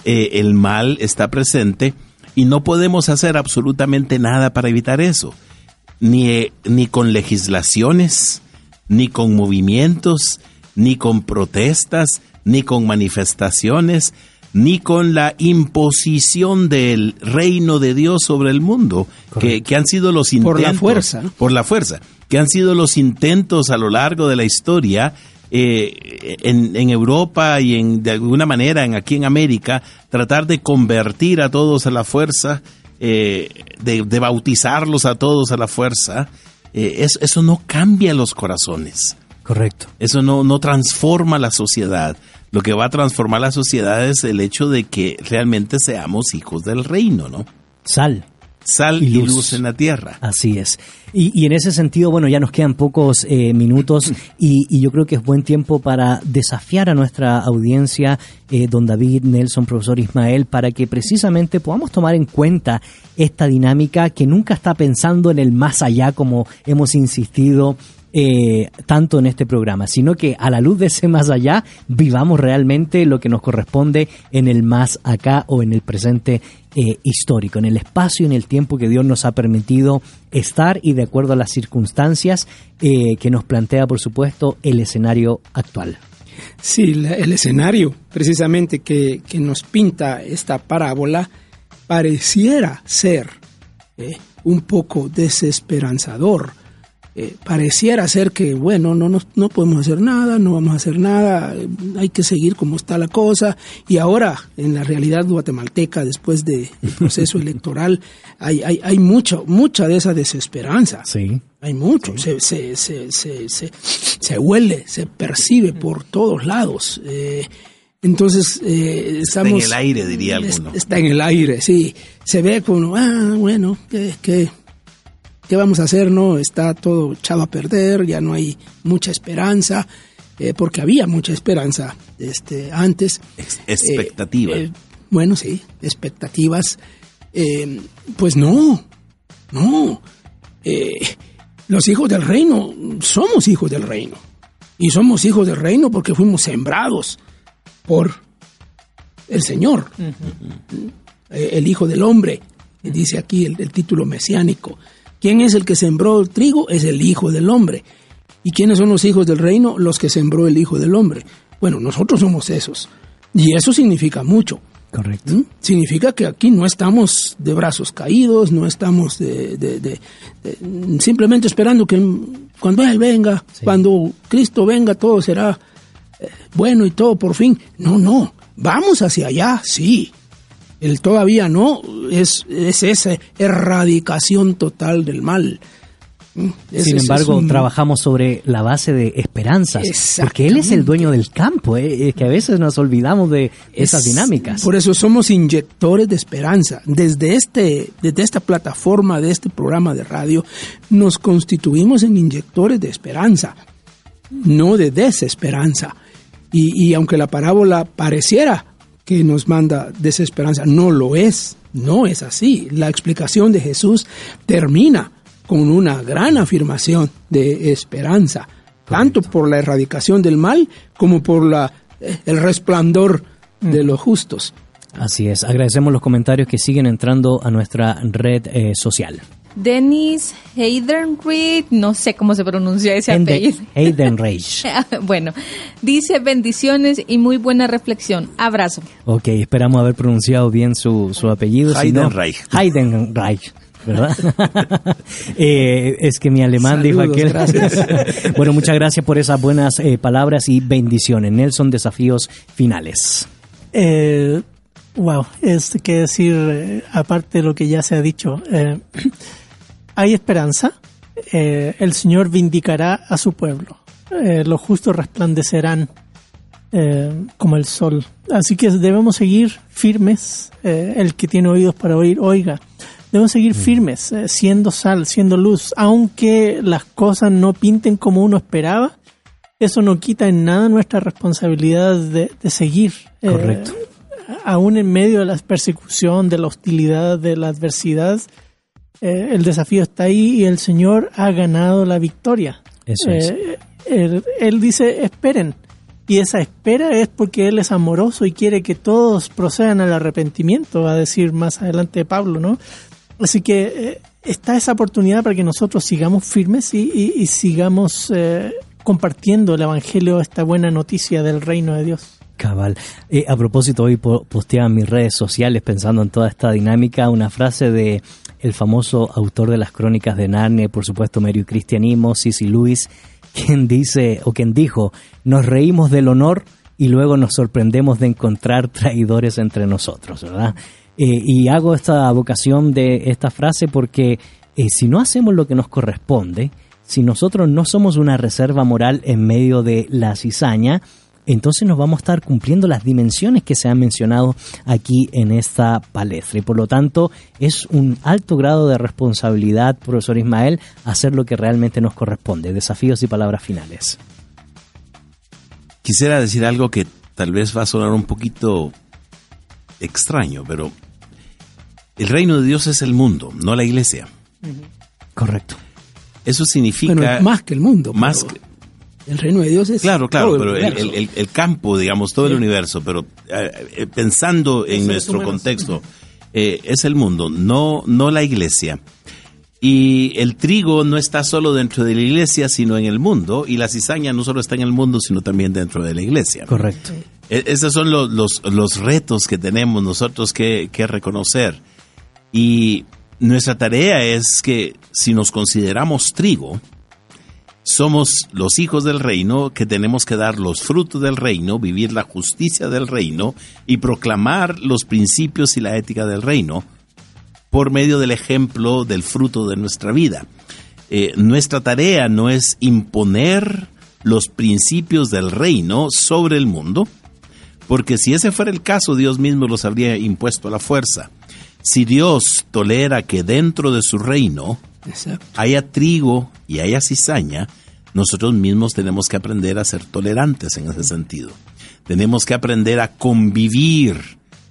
eh, el mal está presente y no podemos hacer absolutamente nada para evitar eso, ni, eh, ni con legislaciones, ni con movimientos, ni con protestas, ni con manifestaciones, ni con la imposición del reino de Dios sobre el mundo, que, que han sido los intentos. Por la fuerza. Por la fuerza. Que han sido los intentos a lo largo de la historia eh, en, en Europa y en, de alguna manera en, aquí en América, tratar de convertir a todos a la fuerza, eh, de, de bautizarlos a todos a la fuerza. Eh, es- eso no cambia los corazones. Correcto. Eso no, no transforma la sociedad. Lo que va a transformar la sociedad es el hecho de que realmente seamos hijos del reino, ¿no? Sal. Sal Y luz, en la tierra. Así es. Y, y en ese sentido, bueno, ya nos quedan pocos eh, minutos y, y yo creo que es buen tiempo para desafiar a nuestra audiencia, eh, don David, Nelson, profesor Ismael, para que precisamente podamos tomar en cuenta esta dinámica que nunca está pensando en el más allá, como hemos insistido eh, tanto en este programa, sino que a la luz de ese más allá vivamos realmente lo que nos corresponde en el más acá o en el presente eh, histórico, en el espacio y en el tiempo que Dios nos ha permitido estar y de acuerdo a las circunstancias eh, que nos plantea, por supuesto, el escenario actual. Sí, el escenario precisamente que, que nos pinta esta parábola pareciera ser eh, un poco desesperanzador. Eh, pareciera ser que, bueno, no, nos- no podemos hacer nada, no vamos a hacer nada, hay que seguir como está la cosa. Y ahora, en la realidad guatemalteca, después del (laughs) proceso electoral, hay, hay, hay mucho, mucha de esa desesperanza. Sí. Hay mucho, se, se, se, se, se, se huele, se percibe por todos lados. Eh, entonces, eh, Está en estamos... el aire, diría alguno. Está en el aire, sí. Se ve como, ah, bueno, ¿qué, qué, qué vamos a hacer? No, está todo echado a perder, ya no hay mucha esperanza, eh, porque había mucha esperanza este, antes. Ex- expectativa. Eh, eh, bueno, sí, expectativas. Eh, pues no, no. Eh, los hijos del reino somos hijos del reino. Y somos hijos del reino porque fuimos sembrados por el Señor, el Hijo del Hombre, dice aquí el, el título mesiánico. ¿Quién es el que sembró el trigo? Es el Hijo del Hombre. ¿Y quiénes son los hijos del reino? Los que sembró el Hijo del Hombre. Bueno, nosotros somos esos. Y eso significa mucho. Correcto. ¿Mm? Significa que aquí no estamos de brazos caídos, no estamos de, de- de- de- simplemente esperando que cuando Él venga, cuando Cristo venga, todo será eh, bueno y todo por fin. No, no, vamos hacia allá, sí. El todavía no es, es esa erradicación total del mal. ¿Mm? Es- Sin embargo, un- trabajamos sobre la base de esperanzas, porque Él es el dueño del campo, eh, es que a veces nos olvidamos de esas Es- dinámicas. Por eso somos inyectores de esperanza. Desde, este, desde esta plataforma, de este programa de radio, nos constituimos en inyectores de esperanza, no de desesperanza. Y, y aunque la parábola pareciera que nos manda desesperanza, no lo es, no es así. La explicación de Jesús termina con una gran afirmación de esperanza, tanto por la erradicación del mal como por la, eh, el resplandor de los justos. Así es, agradecemos los comentarios que siguen entrando a nuestra red eh, social. Dennis Heidenreich, no sé cómo se pronuncia ese apellido. Hayden Reich. (laughs) bueno, dice bendiciones y muy buena reflexión. Abrazo. Ok, esperamos haber pronunciado bien su, su apellido. si no- Heidenreich. Heidenreich, ¿verdad? (laughs) Eh, es que mi alemán dijo aquel. gracias. (laughs) bueno, muchas gracias por esas buenas eh, palabras y bendiciones. Nelson, desafíos finales. Eh, wow, es que decir, eh, aparte de lo que ya se ha dicho, eh, hay esperanza. Eh, el Señor vindicará a su pueblo. Eh, los justos resplandecerán eh, como el sol. Así que debemos seguir firmes. El que tiene oídos para oír, oiga. Debemos seguir firmes, eh, siendo sal, siendo luz, aunque las cosas no pinten como uno esperaba. Eso no quita en nada nuestra responsabilidad de, de seguir. Correcto. aún en medio de la persecución, de la hostilidad, de la adversidad, eh, el desafío está ahí y el Señor ha ganado la victoria. Eso es. Eh, él, él dice, esperen. Y esa espera es porque Él es amoroso y quiere que todos procedan al arrepentimiento, va a decir más adelante Pablo, ¿no? Así que eh, está esa oportunidad para que nosotros sigamos firmes y, y- y sigamos compartiendo el Evangelio, esta buena noticia del reino de Dios. Cabal. Eh, a propósito, hoy po- posteaba en mis redes sociales pensando en toda esta dinámica una frase de el famoso autor de las crónicas de Narnia, por supuesto medio cristianismo, C.C. Lewis, (laughs) quien dice o quien dijo, nos reímos del honor y luego nos sorprendemos de encontrar traidores entre nosotros, ¿verdad? Eh, y hago esta vocación de esta frase porque eh, si no hacemos lo que nos corresponde, si nosotros no somos una reserva moral en medio de la cizaña, entonces nos vamos a estar cumpliendo las dimensiones que se han mencionado aquí en esta palestra. Y por lo tanto, es un alto grado de responsabilidad, profesor Ismael, hacer lo que realmente nos corresponde. Desafíos y palabras finales. Quisiera decir algo que tal vez va a sonar un poquito extraño, pero el reino de Dios es el mundo, no la iglesia. Correcto. Eso significa... Bueno, más que el mundo. Más pero que- El reino de Dios es. Claro, claro, todo pero el, universo. el- el- el campo, digamos, todo el universo, pero eh, eh, pensando en nuestro contexto, eh, es el mundo, no, no la iglesia. Y el trigo no está solo dentro de la iglesia, sino en el mundo, y la cizaña no solo está en el mundo, sino también dentro de la iglesia. Correcto. E- Esos son los, los, los retos que tenemos nosotros que, que reconocer. Y nuestra tarea es que si nos consideramos trigo, somos los hijos del reino que tenemos que dar los frutos del reino, vivir la justicia del reino y proclamar los principios y la ética del reino por medio del ejemplo del fruto de nuestra vida. Eh, nuestra tarea no es imponer los principios del reino sobre el mundo, porque si ese fuera el caso, Dios mismo los habría impuesto a la fuerza. Si Dios tolera que dentro de su reino Exacto. haya trigo y haya cizaña, nosotros mismos tenemos que aprender a ser tolerantes en ese sentido. Tenemos que aprender a convivir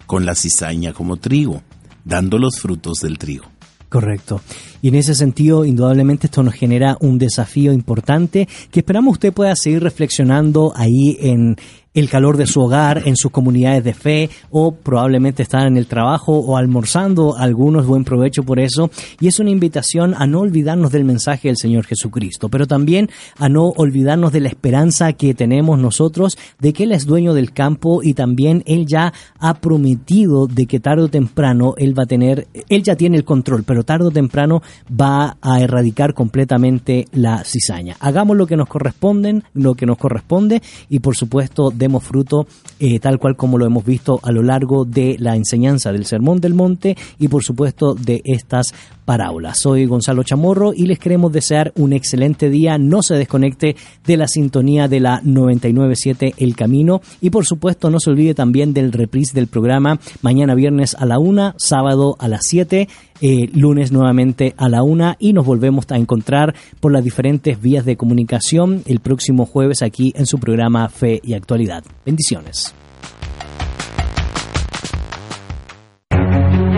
con la cizaña como trigo, dando los frutos del trigo. Correcto. Y en ese sentido, indudablemente esto nos genera un desafío importante que esperamos usted pueda seguir reflexionando ahí en el calor de su hogar, en sus comunidades de fe, o probablemente estar en el trabajo o almorzando, algunos buen provecho por eso. Y es una invitación a no olvidarnos del mensaje del Señor Jesucristo, pero también a no olvidarnos de la esperanza que tenemos nosotros de que Él es dueño del campo y también Él ya ha prometido de que tarde o temprano Él va a tener, Él ya tiene el control, pero tarde o temprano va a erradicar completamente la cizaña. Hagamos lo que nos corresponden, lo que nos corresponde y por supuesto demos fruto eh, tal cual como lo hemos visto a lo largo de la enseñanza del Sermón del Monte y por supuesto de estas parábolas. Soy Gonzalo Chamorro y les queremos desear un excelente día. No se desconecte de la sintonía de la 997 El Camino y por supuesto no se olvide también del reprise del programa mañana viernes a la una, sábado a las 7 eh, lunes nuevamente a la una y nos volvemos a encontrar por las diferentes vías de comunicación el próximo jueves aquí en su programa Fe y Actualidad. Bendiciones.